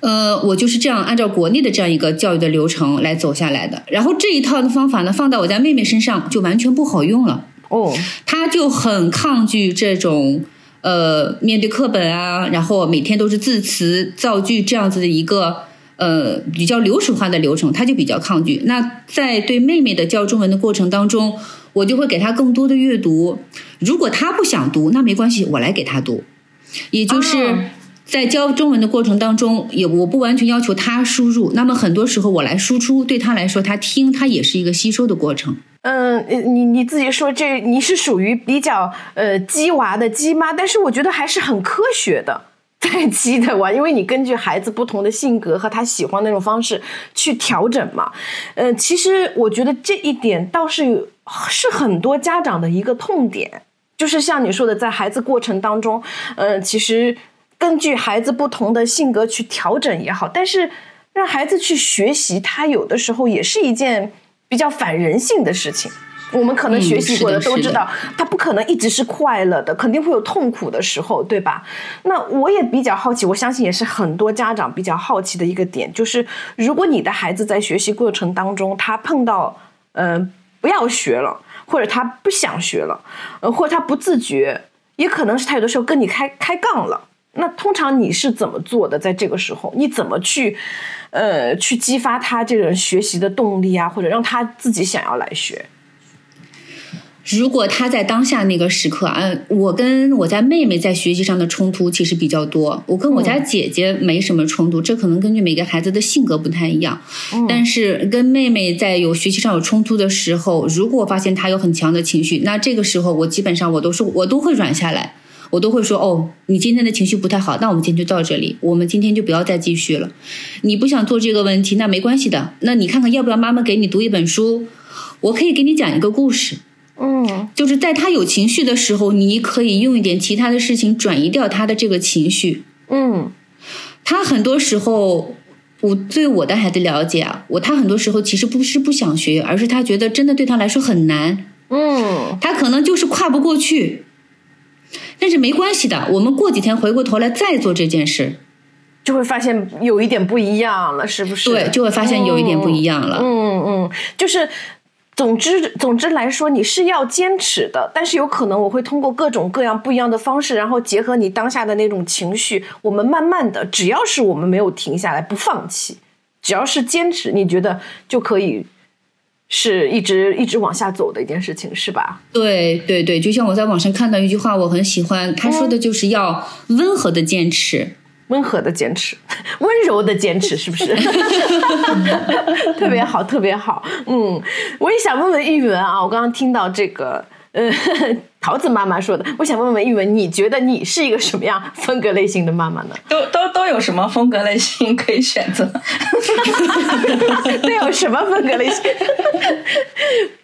呃，我就是这样按照国内的这样一个教育的流程来走下来的。然后这一套的方法呢，放到我家妹妹身上就完全不好用了。哦，她就很抗拒这种呃面对课本啊，然后每天都是字词造句这样子的一个。呃，比较流水化的流程，他就比较抗拒。那在对妹妹的教中文的过程当中，我就会给她更多的阅读。如果她不想读，那没关系，我来给她读。也就是在教中文的过程当中，也我不完全要求她输入，那么很多时候我来输出，对她来说，她听她也是一个吸收的过程。嗯，你你自己说这你是属于比较呃鸡娃的鸡妈，但是我觉得还是很科学的。在鸡的娃，因为你根据孩子不同的性格和他喜欢那种方式去调整嘛。嗯，其实我觉得这一点倒是是很多家长的一个痛点，就是像你说的，在孩子过程当中，嗯，其实根据孩子不同的性格去调整也好，但是让孩子去学习，他有的时候也是一件比较反人性的事情。我们可能学习过的都知道，他不可能一直是快乐的，肯定会有痛苦的时候，对吧？那我也比较好奇，我相信也是很多家长比较好奇的一个点，就是如果你的孩子在学习过程当中，他碰到嗯、呃、不要学了，或者他不想学了，呃，或者他不自觉，也可能是他有的时候跟你开开杠了。那通常你是怎么做的？在这个时候，你怎么去呃去激发他这种学习的动力啊，或者让他自己想要来学？如果他在当下那个时刻啊，我跟我家妹妹在学习上的冲突其实比较多，我跟我家姐姐没什么冲突，这可能根据每个孩子的性格不太一样。但是跟妹妹在有学习上有冲突的时候，如果发现她有很强的情绪，那这个时候我基本上我都是我都会软下来，我都会说哦，你今天的情绪不太好，那我们今天就到这里，我们今天就不要再继续了。你不想做这个问题，那没关系的，那你看看要不要妈妈给你读一本书，我可以给你讲一个故事。嗯就是在他有情绪的时候，你可以用一点其他的事情转移掉他的这个情绪。嗯他很多时候，我对我的孩子了解啊，我他很多时候其实不是不想学，而是他觉得真的对他来说很难，嗯他可能就是跨不过去。但是没关系的，我们过几天回过头来再做这件事，就会发现有一点不一样了，是不是？对，就会发现有一点不一样了。嗯嗯，就是。总之，总之来说，你是要坚持的，但是有可能我会通过各种各样不一样的方式，然后结合你当下的那种情绪，我们慢慢的，只要是我们没有停下来，不放弃，只要是坚持，你觉得就可以是一直一直往下走的一件事情，是吧？对对对，就像我在网上看到一句话，我很喜欢，他说的就是要温和的坚持。温和的坚持，温柔的坚持，是不是？特别好，特别好。嗯，我也想问问玉文啊，我刚刚听到这个，呃，桃子妈妈说的，我想问问玉文，你觉得你是一个什么样风格类型的妈妈呢？都都都有什么风格类型可以选择？都有什么风格类型？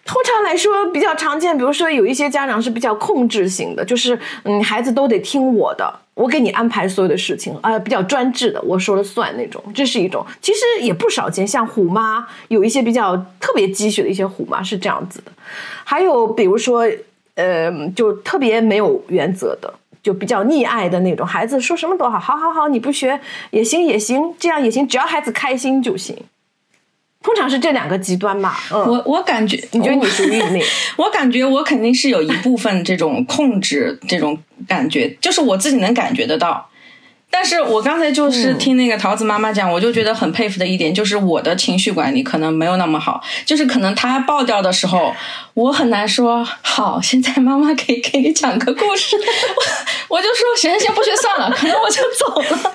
通常来说，比较常见，比如说有一些家长是比较控制型的，就是嗯，孩子都得听我的，我给你安排所有的事情，啊，比较专制的，我说了算那种，这是一种。其实也不少见，像虎妈，有一些比较特别积蓄的一些虎妈是这样子的，还有比如说，呃，就特别没有原则的。就比较溺爱的那种孩子，说什么都好，好好好，你不学也行也行，这样也行，只要孩子开心就行。通常是这两个极端嘛。嗯，我我感觉，你觉得你属于哪？我感觉我肯定是有一部分这种控制这种感觉，就是我自己能感觉得到。但是我刚才就是听那个桃子妈妈讲，我就觉得很佩服的一点，就是我的情绪管理可能没有那么好，就是可能他爆掉的时候，我很难说好，现在妈妈可以给你讲个故事，我 我就说行行不学算了，可能我就走了。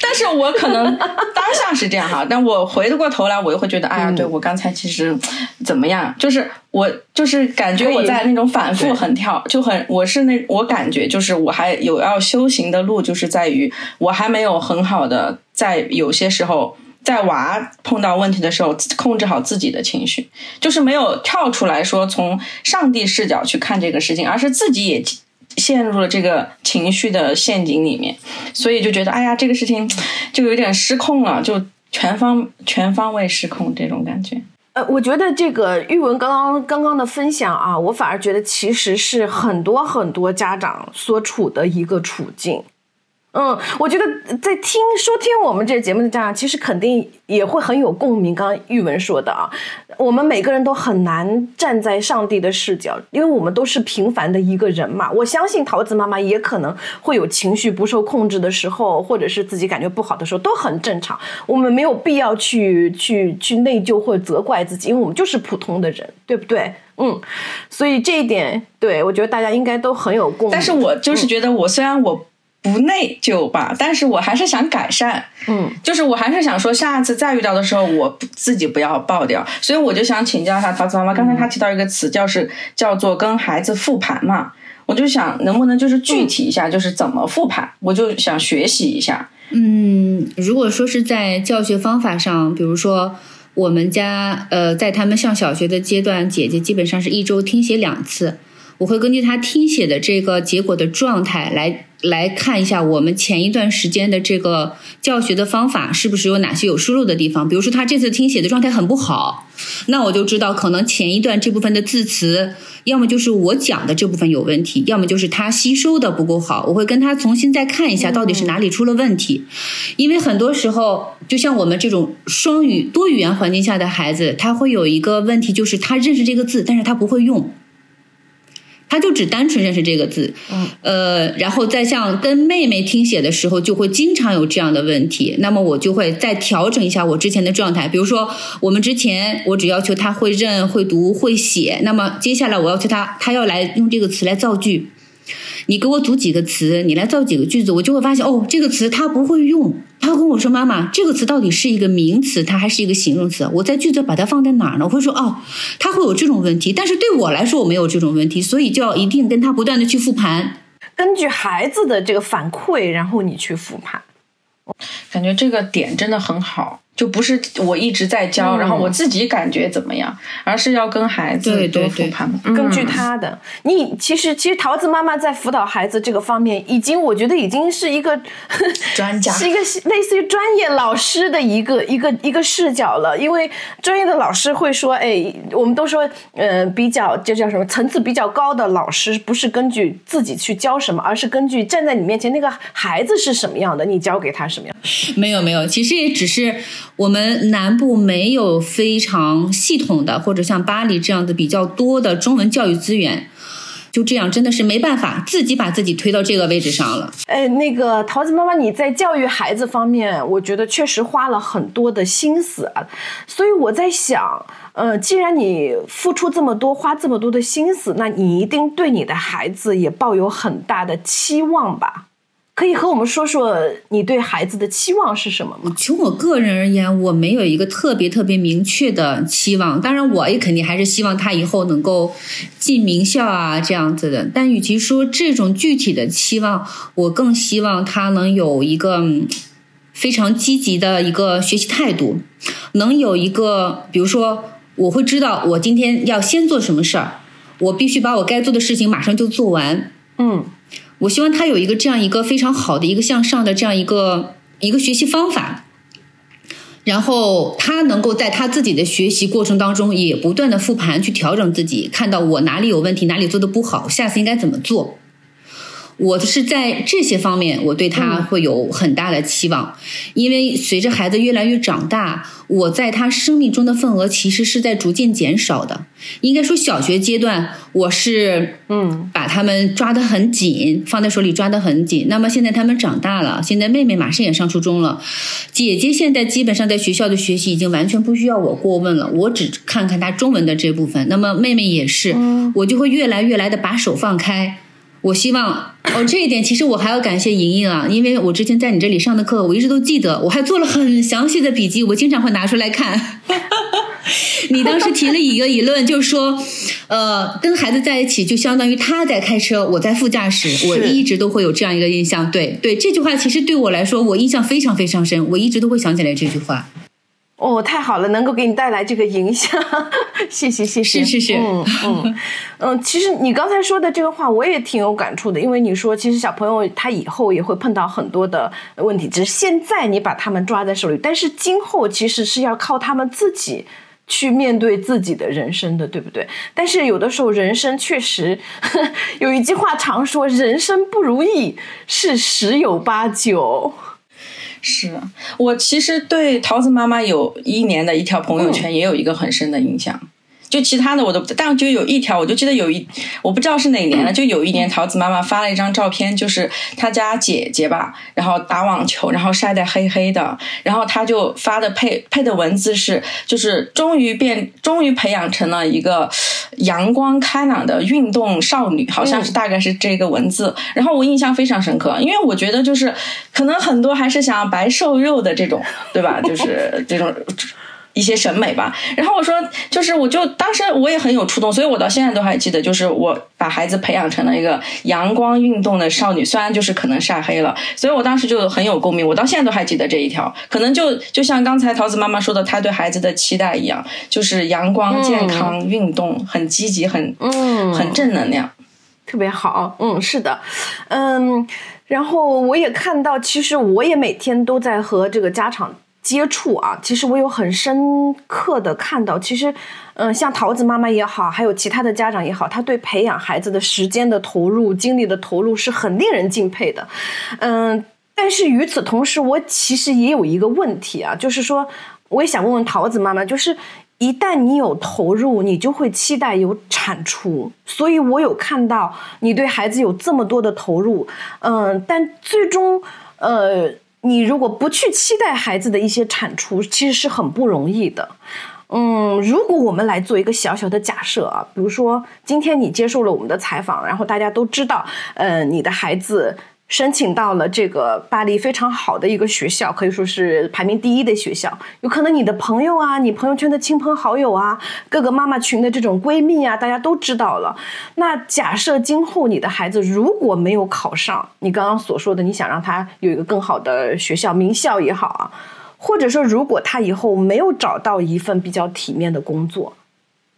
但是我可能当下是这样哈，但我回过头来，我又会觉得，哎呀，对我刚才其实怎么样，就是我就是感觉我在那种反复横跳，就很我是那我感觉就是我还有要修行的路，就是在于我还没有很好的在有些时候。在娃碰到问题的时候，控制好自己的情绪，就是没有跳出来说从上帝视角去看这个事情，而是自己也陷入了这个情绪的陷阱里面，所以就觉得哎呀，这个事情就有点失控了，就全方全方位失控这种感觉。呃，我觉得这个玉文刚刚刚刚的分享啊，我反而觉得其实是很多很多家长所处的一个处境。嗯，我觉得在听收听我们这个节目的家长，其实肯定也会很有共鸣。刚刚玉文说的啊，我们每个人都很难站在上帝的视角，因为我们都是平凡的一个人嘛。我相信桃子妈妈也可能会有情绪不受控制的时候，或者是自己感觉不好的时候，都很正常。我们没有必要去去去内疚或责怪自己，因为我们就是普通的人，对不对？嗯，所以这一点，对我觉得大家应该都很有共鸣。但是我就是觉得，我虽然我。不内疚吧，但是我还是想改善，嗯，就是我还是想说，下次再遇到的时候，我自己不要爆掉。所以我就想请教一下桃子妈妈，刚才她提到一个词，叫是叫做跟孩子复盘嘛，我就想能不能就是具体一下，就是怎么复盘，我就想学习一下。嗯，如果说是在教学方法上，比如说我们家呃，在他们上小学的阶段，姐姐基本上是一周听写两次。我会根据他听写的这个结果的状态来来看一下我们前一段时间的这个教学的方法是不是有哪些有疏漏的地方。比如说他这次听写的状态很不好，那我就知道可能前一段这部分的字词，要么就是我讲的这部分有问题，要么就是他吸收的不够好。我会跟他重新再看一下到底是哪里出了问题，因为很多时候就像我们这种双语多语言环境下的孩子，他会有一个问题，就是他认识这个字，但是他不会用。他就只单纯认识这个字，嗯，呃，然后再像跟妹妹听写的时候，就会经常有这样的问题。那么我就会再调整一下我之前的状态。比如说，我们之前我只要求他会认、会读、会写，那么接下来我要求他，他要来用这个词来造句。你给我组几个词，你来造几个句子，我就会发现哦，这个词他不会用。他跟我说：“妈妈，这个词到底是一个名词，它还是一个形容词？我在句子把它放在哪儿呢？”我会说：“哦，他会有这种问题。”但是对我来说，我没有这种问题，所以就要一定跟他不断的去复盘，根据孩子的这个反馈，然后你去复盘。感觉这个点真的很好，就不是我一直在教，然后我自己感觉怎么样，而是要跟孩子对对对多复盘。根据嗯他的，你其实其实桃子妈妈在辅导孩子这个方面，已经我觉得已经是一个专家 是一个类似于专业老师的一个一个一个视角了。因为专业的老师会说，哎，我们都说，呃，比较就叫什么层次比较高的老师，不是根据自己去教什么，而是根据站在你面前那个孩子是什么样的，你教给他什么样。没有没有，其实也只是我们南部没有非常系统的，或者像巴黎这样的比较多的中文教育资源，就这样真的是没办法，自己把自己推到这个位置上了。哎，那个桃子妈妈，你在教育孩子方面，我觉得确实花了很多的心思啊。所以我在想，呃，既然你付出这么多，花这么多的心思，那你一定对你的孩子也抱有很大的期望吧？可以和我们说说你对孩子的期望是什么吗？从我个人而言，我没有一个特别特别明确的期望。当然，我也肯定还是希望他以后能够进名校啊这样子的。但与其说这种具体的期望，我更希望他能有一个非常积极的一个学习态度，能有一个，比如说，我会知道我今天要先做什么事儿，我必须把我该做的事情马上就做完。嗯我希望他有一个这样一个非常好的一个向上的这样一个一个学习方法，然后他能够在他自己的学习过程当中也不断的复盘去调整自己，看到我哪里有问题，哪里做的不好，下次应该怎么做。我是在这些方面，我对他会有很大的期望，因为随着孩子越来越长大，我在他生命中的份额其实是在逐渐减少的。应该说，小学阶段我是嗯把他们抓得很紧，放在手里抓得很紧。那么现在他们长大了，现在妹妹马上也上初中了，姐姐现在基本上在学校的学习已经完全不需要我过问了，我只看看她中文的这部分。那么妹妹也是，我就会越来越来的把手放开。我希望哦，这一点其实我还要感谢莹莹啊，因为我之前在你这里上的课，我一直都记得，我还做了很详细的笔记，我经常会拿出来看。你当时提了一个理论，就是说，呃，跟孩子在一起就相当于他在开车，我在副驾驶，我一直都会有这样一个印象。对对，这句话其实对我来说，我印象非常非常深，我一直都会想起来这句话。哦，太好了，能够给你带来这个影响，谢谢谢谢。是是是嗯嗯嗯，其实你刚才说的这个话，我也挺有感触的，因为你说其实小朋友他以后也会碰到很多的问题，只是现在你把他们抓在手里，但是今后其实是要靠他们自己。去面对自己的人生的，对不对？但是有的时候，人生确实 有一句话常说：“人生不如意是十有八九。”是我其实对桃子妈妈有一年的一条朋友圈也有一个很深的印象。就其他的我都不，但就有一条，我就记得有一，我不知道是哪年了，就有一年桃子妈妈发了一张照片，就是她家姐姐吧，然后打网球，然后晒得黑黑的，然后她就发的配配的文字是，就是终于变，终于培养成了一个阳光开朗的运动少女，好像是大概是这个文字，然后我印象非常深刻，因为我觉得就是可能很多还是想白瘦肉的这种，对吧？就是这种。一些审美吧，然后我说，就是我就当时我也很有触动，所以我到现在都还记得，就是我把孩子培养成了一个阳光运动的少女，虽然就是可能晒黑了，所以我当时就很有共鸣，我到现在都还记得这一条，可能就就像刚才桃子妈妈说的，她对孩子的期待一样，就是阳光、健康、运动，很积极，很嗯。很正能量。特别好，嗯，是的，嗯，然后我也看到，其实我也每天都在和这个家长接触啊，其实我有很深刻的看到，其实，嗯，像桃子妈妈也好，还有其他的家长也好，他对培养孩子的时间的投入、精力的投入是很令人敬佩的，嗯，但是与此同时，我其实也有一个问题啊，就是说，我也想问问桃子妈妈，就是。一旦你有投入，你就会期待有产出。所以我有看到你对孩子有这么多的投入，嗯，但最终，呃，你如果不去期待孩子的一些产出，其实是很不容易的。嗯，如果我们来做一个小小的假设啊，比如说今天你接受了我们的采访，然后大家都知道，呃，你的孩子。申请到了这个巴黎非常好的一个学校，可以说是排名第一的学校。有可能你的朋友啊，你朋友圈的亲朋好友啊，各个妈妈群的这种闺蜜啊，大家都知道了。那假设今后你的孩子如果没有考上你刚刚所说的，你想让他有一个更好的学校，名校也好啊，或者说，如果他以后没有找到一份比较体面的工作，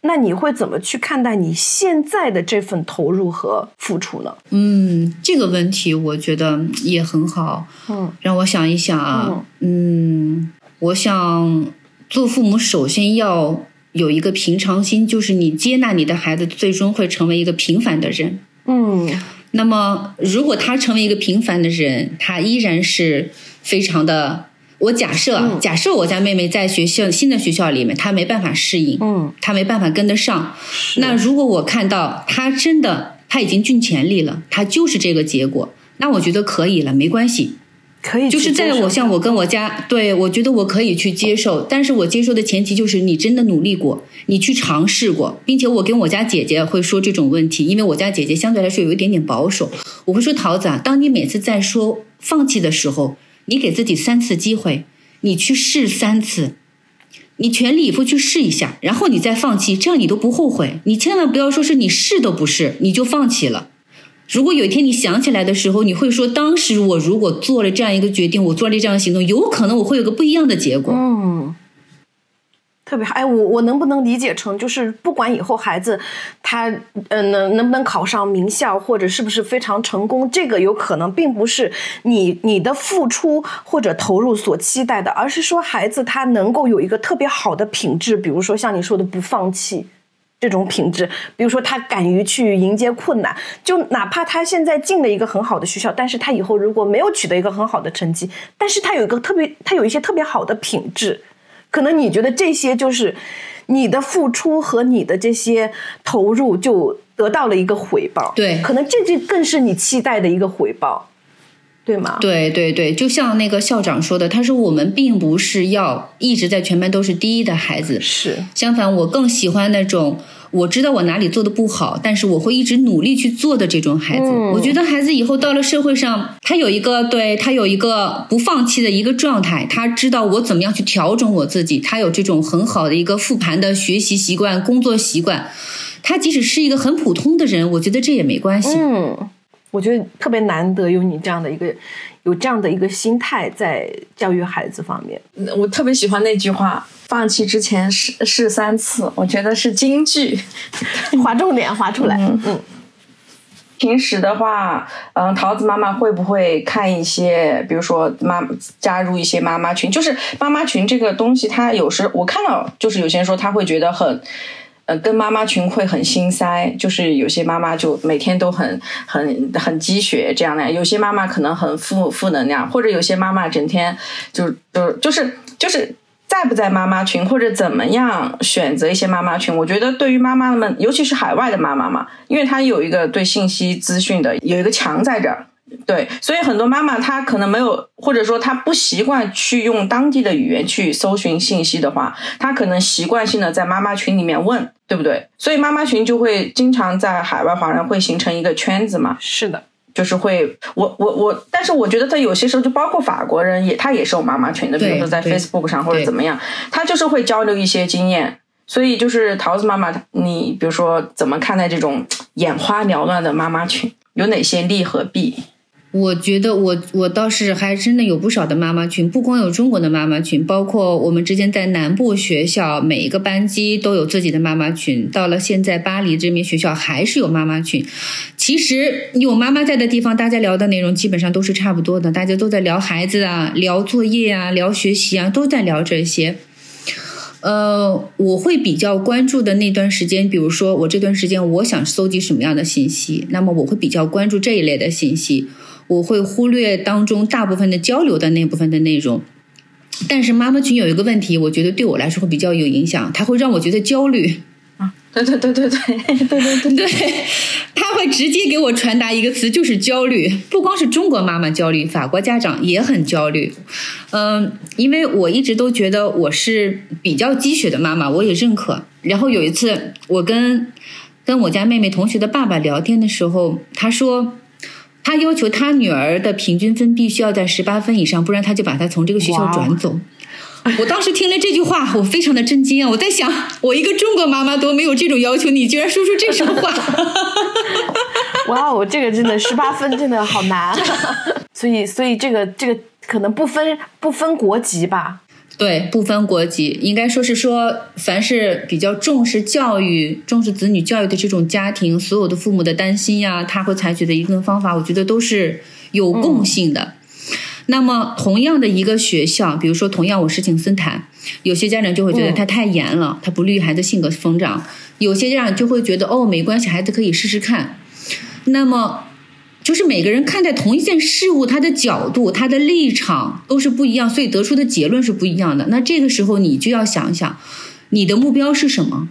那你会怎么去看待你现在的这份投入和付出呢？嗯，这个问题我觉得也很好。嗯让我想一想啊，嗯，我想做父母首先要有一个平常心，就是你接纳你的孩子，最终会成为一个平凡的人。嗯那么，如果他成为一个平凡的人，他依然是非常的。我假设，嗯假设我家妹妹在学校新的学校里面，她没办法适应，嗯，她没办法跟得上。那如果我看到她真的她已经尽全力了，她就是这个结果，那我觉得可以了，没关系。可以就是在我像我跟我家，对我觉得我可以去接受，但是我接受的前提就是你真的努力过，你去尝试过，并且我跟我家姐姐会说这种问题，因为我家姐姐相对来说有一点点保守，我会说桃子啊，当你每次在说放弃的时候，你给自己三次机会，你去试三次。你全力以赴去试一下，然后你再放弃，这样你都不后悔。你千万不要说是你试都不试，你就放弃了。如果有一天你想起来的时候，你会说，当时我如果做了这样一个决定，我做了这样的行动，有可能我会有个不一样的结果。特别好。哎，我我能不能理解成，就是不管以后孩子他呃能能不能考上名校，或者是不是非常成功，这个有可能并不是你你的付出或者投入所期待的，而是说孩子他能够有一个特别好的品质，比如说像你说的不放弃。这种品质，比如说他敢于去迎接困难，就哪怕他现在进了一个很好的学校，但是他以后如果没有取得一个很好的成绩，但是他有一个特别，他有一些特别好的品质，可能你觉得这些就是你的付出和你的这些投入就得到了一个回报，对。可能这这更是你期待的一个回报，对吗？对对对，就像那个校长说的，他说我们并不是要一直在全班都是第一的孩子，是，相反，我更喜欢那种我知道我哪里做的不好，但是我会一直努力去做的这种孩子。嗯我觉得孩子以后到了社会上，他有一个对他有一个不放弃的一个状态，他知道我怎么样去调整我自己，他有这种很好的一个复盘的学习习惯、工作习惯。他即使是一个很普通的人，我觉得这也没关系。嗯，我觉得特别难得有你这样的一个有这样的一个心态在教育孩子方面。我特别喜欢那句话：“放弃之前试试三次。”我觉得是金句。划重点，划出来。嗯嗯平时的话，嗯，桃子妈妈会不会看一些，比如说妈加入一些妈妈群？就是妈妈群这个东西，它有时我看到，就是有些人说他会觉得很，呃，跟妈妈群会很心塞，就是有些妈妈就每天都很很很积雪这样的，有些妈妈可能很负负能量，或者有些妈妈整天就就就是就是。在不在妈妈群，或者怎么样选择一些妈妈群？我觉得对于妈妈们，尤其是海外的妈妈嘛，因为她有一个对信息资讯的有一个墙在这儿，对，所以很多妈妈她可能没有，或者说她不习惯去用当地的语言去搜寻信息的话，她可能习惯性的在妈妈群里面问，对不对？所以妈妈群就会经常在海外华人会形成一个圈子嘛，是的，就是会，我我我，但是我觉得他有些时候就包括法国人也，他也是有妈妈群的，比如说在 Facebook 上或者怎么样，他就是会交流一些经验。所以就是桃子妈妈，你比如说怎么看待这种眼花缭乱的妈妈群，有哪些利和弊？我觉得我我倒是还真的有不少的妈妈群，不光有中国的妈妈群，包括我们之前在南部学校，每一个班级都有自己的妈妈群。到了现在巴黎这边学校还是有妈妈群。其实有妈妈在的地方，大家聊的内容基本上都是差不多的，大家都在聊孩子啊，聊作业啊，聊学习啊，都在聊这些。呃，我会比较关注的那段时间，比如说我这段时间我想搜集什么样的信息，那么我会比较关注这一类的信息。我会忽略当中大部分的交流的那部分的内容。但是妈妈群有一个问题，我觉得对我来说会比较有影响，它会让我觉得焦虑。对对对对对对对对，对，他会直接给我传达一个词，就是焦虑。不光是中国妈妈焦虑，法国家长也很焦虑。嗯，因为我一直都觉得我是比较积雪的妈妈，我也认可。然后有一次，我跟跟我家妹妹同学的爸爸聊天的时候，他说。他要求他女儿的平均分必须要在十八分以上，不然他就把她从这个学校转走。我当时听了这句话，我非常的震惊啊！我在想，我一个中国妈妈都没有这种要求，你居然说出这种话。哇哦，这个真的十八分真的好难，所以所以这个这个可能不分不分国籍吧。对，不分国籍，应该说是说，凡是比较重视教育、重视子女教育的这种家庭，所有的父母的担心呀，他会采取的一个方法，我觉得都是有共性的。那么，同样的一个学校，比如说，同样我申请森坦，有些家长就会觉得他太严了，他不利于孩子性格成长；有些家长就会觉得，哦，没关系，孩子可以试试看。那么。就是每个人看待同一件事物，他的角度、他的立场都是不一样，所以得出的结论是不一样的。那这个时候你就要想想，你的目标是什么？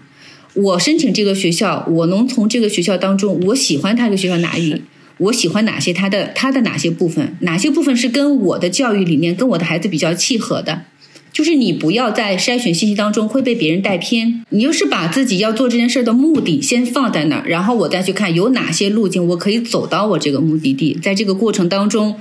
我申请这个学校，我能从这个学校当中，我喜欢他这个学校哪里？我喜欢哪些他的他的哪些部分？哪些部分是跟我的教育理念、跟我的孩子比较契合的？就是你不要在筛选信息当中会被别人带偏，你就是把自己要做这件事儿的目的先放在那儿，然后我再去看有哪些路径我可以走到我这个目的地，在这个过程当中，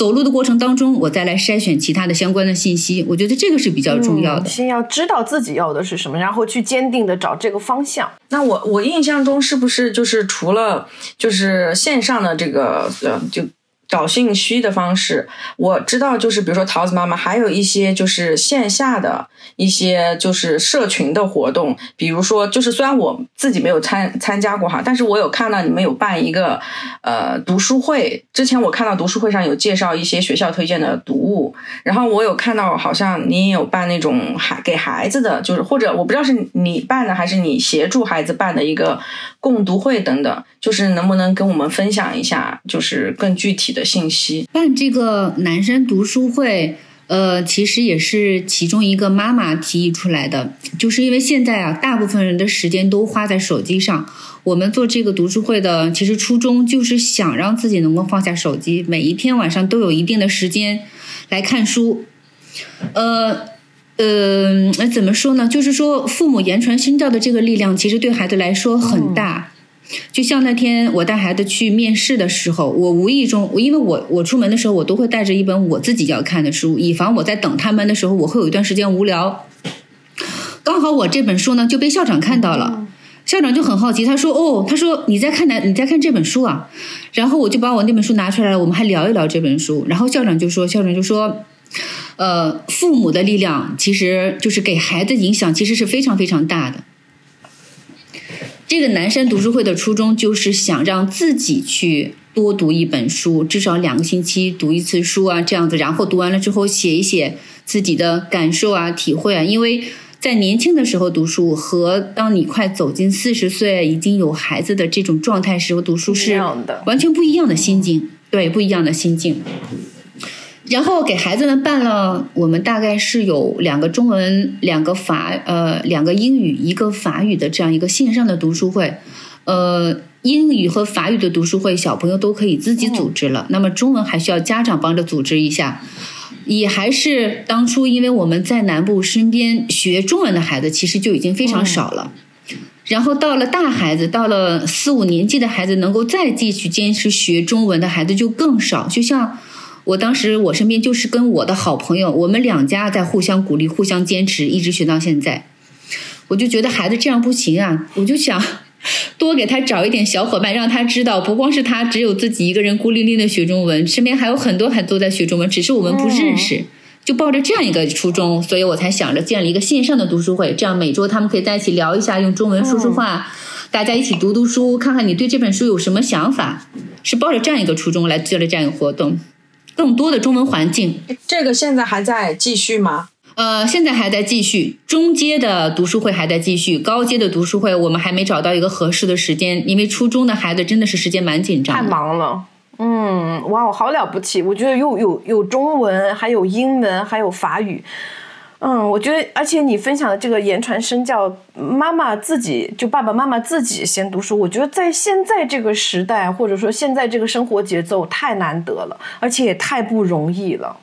走路的过程当中，我再来筛选其他的相关的信息，我觉得这个是比较重要的。先要知道自己要的是什么，然后去坚定的找这个方向。那我我印象中是不是就是除了就是线上的这个呃就。找信息的方式，我知道，就是比如说桃子妈妈，还有一些就是线下的一些就是社群的活动，比如说就是虽然我自己没有参参加过哈，但是我有看到你们有办一个呃读书会，之前我看到读书会上有介绍一些学校推荐的读物，然后我有看到好像你也有办那种孩给孩子的，就是或者我不知道是你办的还是你协助孩子办的一个共读会等等，就是能不能跟我们分享一下，就是更具体的。信息办这个男生读书会，呃，其实也是其中一个妈妈提议出来的，就是因为现在啊，大部分人的时间都花在手机上。我们做这个读书会的，其实初衷就是想让自己能够放下手机，每一天晚上都有一定的时间来看书。呃呃，那怎么说呢？就是说，父母言传身教的这个力量，其实对孩子来说很大。就像那天我带孩子去面试的时候，我无意中，因为我我出门的时候，我都会带着一本我自己要看的书，以防我在等他们的时候，我会有一段时间无聊。刚好我这本书呢就被校长看到了，校长就很好奇，他说：“哦，他说你在看哪？你在看这本书啊？”然后我就把我那本书拿出来了，我们还聊一聊这本书。然后校长就说：“校长就说，呃，父母的力量其实就是给孩子影响，其实是非常非常大的。”这个南山读书会的初衷就是想让自己去多读一本书，至少两个星期读一次书啊，这样子，然后读完了之后写一写自己的感受啊、体会啊。因为在年轻的时候读书和当你快走进四十岁已经有孩子的这种状态时候读书是完全不一样的心境，对，不一样的心境。然后给孩子们办了，我们大概是有两个中文、两个法呃两个英语、一个法语的这样一个线上的读书会，呃，英语和法语的读书会小朋友都可以自己组织了，那么中文还需要家长帮着组织一下，也还是当初因为我们在南部身边学中文的孩子其实就已经非常少了，然后到了大孩子，到了四五年级的孩子能够再继续坚持学中文的孩子就更少，就像。我当时我身边就是跟我的好朋友，我们两家在互相鼓励、互相坚持，一直学到现在。我就觉得孩子这样不行啊，我就想 多给他找一点小伙伴，让他知道不光是他只有自己一个人孤零零的学中文，身边还有很多很多在学中文，只是我们不认识。就抱着这样一个初衷，所以我才想着建立一个线上的读书会，这样每周他们可以在一起聊一下，用中文说说话，大家一起读读书，看看你对这本书有什么想法，是抱着这样一个初衷来做了这样一个活动。更多的中文环境，这个现在还在继续吗？呃，现在还在继续，中阶的读书会还在继续，高阶的读书会我们还没找到一个合适的时间，因为初中的孩子真的是时间蛮紧张，太忙了。嗯，哇，好了不起！我觉得又有有中文，还有英文，还有法语。嗯，我觉得，而且你分享的这个言传身教，妈妈自己就爸爸妈妈自己先读书，我觉得在现在这个时代，或者说现在这个生活节奏太难得了，而且也太不容易了。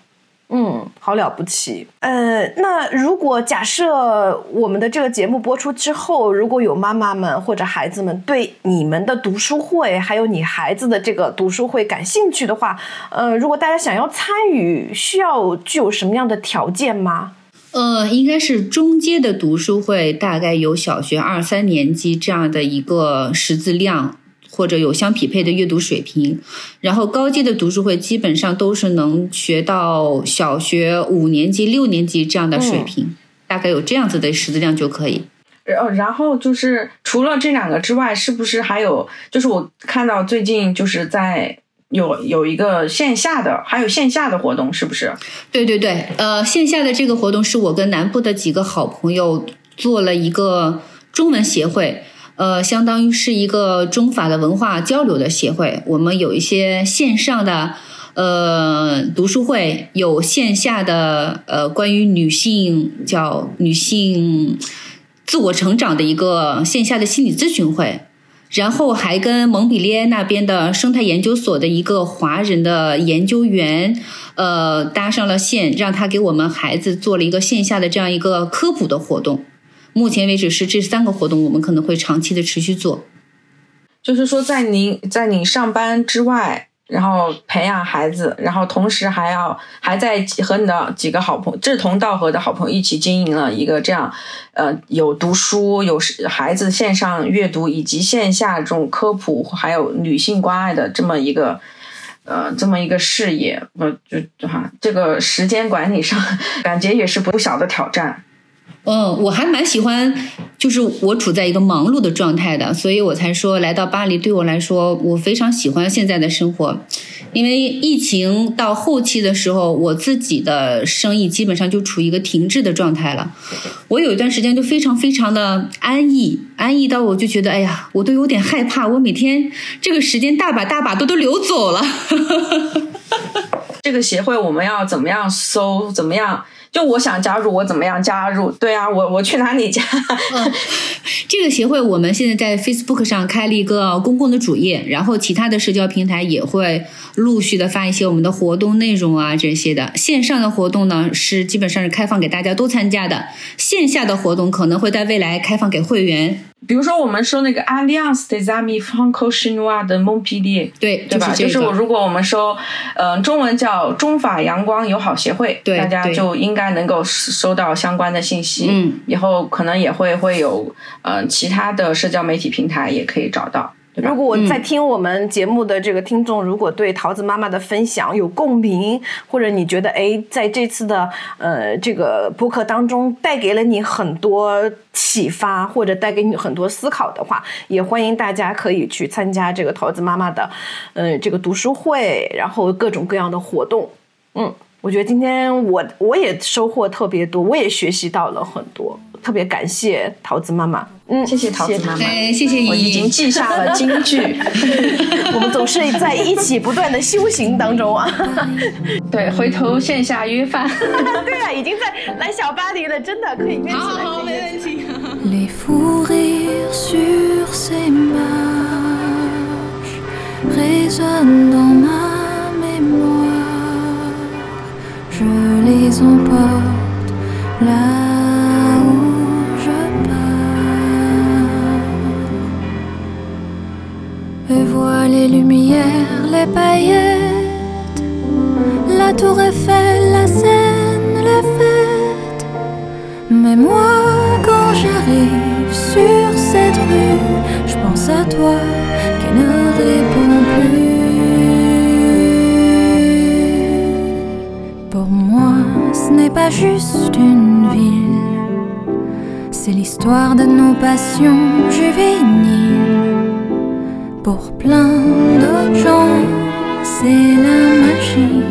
嗯，好了不起。呃，那如果假设我们的这个节目播出之后，如果有妈妈们或者孩子们对你们的读书会，还有你孩子的这个读书会感兴趣的话，呃，如果大家想要参与，需要具有什么样的条件吗？呃，应该是中阶的读书会，大概有小学二三年级这样的一个识字量，或者有相匹配的阅读水平。然后高阶的读书会基本上都是能学到小学五年级、六年级这样的水平，大概有这样子的识字量就可以。然后，然后就是除了这两个之外，是不是还有？就是我看到最近就是在有有一个线下的，还有线下的活动，是不是？对对对，呃，线下的这个活动是我跟南部的几个好朋友做了一个中文协会，呃，相当于是一个中法的文化交流的协会。我们有一些线上的呃读书会，有线下的呃关于女性叫女性自我成长的一个线下的心理咨询会。然后还跟蒙彼利埃那边的生态研究所的一个华人的研究员，呃，搭上了线，让他给我们孩子做了一个线下的这样一个科普的活动。目前为止是这三个活动，我们可能会长期的持续做。就是说，在您在你上班之外，然后培养孩子，然后同时还要还在和你的几个好朋友志同道合的好朋友一起经营了一个这样，呃，有读书、有孩子线上阅读以及线下这种科普，还有女性关爱的这么一个，呃，这么一个事业，呃，就哈，这个时间管理上 感觉也是不小的挑战。嗯，我还蛮喜欢，就是我处在一个忙碌的状态的，所以我才说来到巴黎对我来说，我非常喜欢现在的生活。因为疫情到后期的时候，我自己的生意基本上就处于一个停滞的状态了。我有一段时间就非常非常的安逸，安逸到我就觉得，哎呀，我都有点害怕，我每天这个时间大把大把的都流走了。这个协会我们要怎么样搜？怎么样？就我想加入，我怎么样加入？对啊，我我去哪里加？嗯，这个协会我们现在在 Facebook 上开了一个公共的主页，然后其他的社交平台也会陆续的发一些我们的活动内容啊这些的。线上的活动呢是基本上是开放给大家都参加的，线下的活动可能会在未来开放给会员。比如说，我们说那个 Alliance des Amis Franco-Chinois de Montpellier，对对吧？就是是如果我们说，呃，中文叫中法阳光友好协会，对，大家就应该能够收到相关的信息。嗯，以后可能也会会有，呃，其他的社交媒体平台也可以找到。如果我在听我们节目的这个听众，如果对桃子妈妈的分享有共鸣，或者你觉得哎，在这次的呃这个播客当中带给了你很多启发，或者带给你很多思考的话，也欢迎大家可以去参加这个桃子妈妈的呃这个读书会，然后各种各样的活动。嗯，我觉得今天我我也收获特别多，我也学习到了很多，特别感谢桃子妈妈。嗯，谢谢桃子妈妈，哎，谢谢你，我已经记下了金句。我们总是在一起不断的修行当中啊。对，回头线下约饭。对啊，已经在来小巴黎了，真的可以约起来。好好，没问题。Je les emporte là où je pars. Et vois les lumières, les paillettes, la tour Eiffel, la Seine, les fêtes. Mais moi, quand j'arrive sur cette rue, je pense à toi qui ne réponds plus. Ce n'est pas juste une ville, c'est l'histoire de nos passions juvéniles. Pour plein d'autres gens, c'est la magie,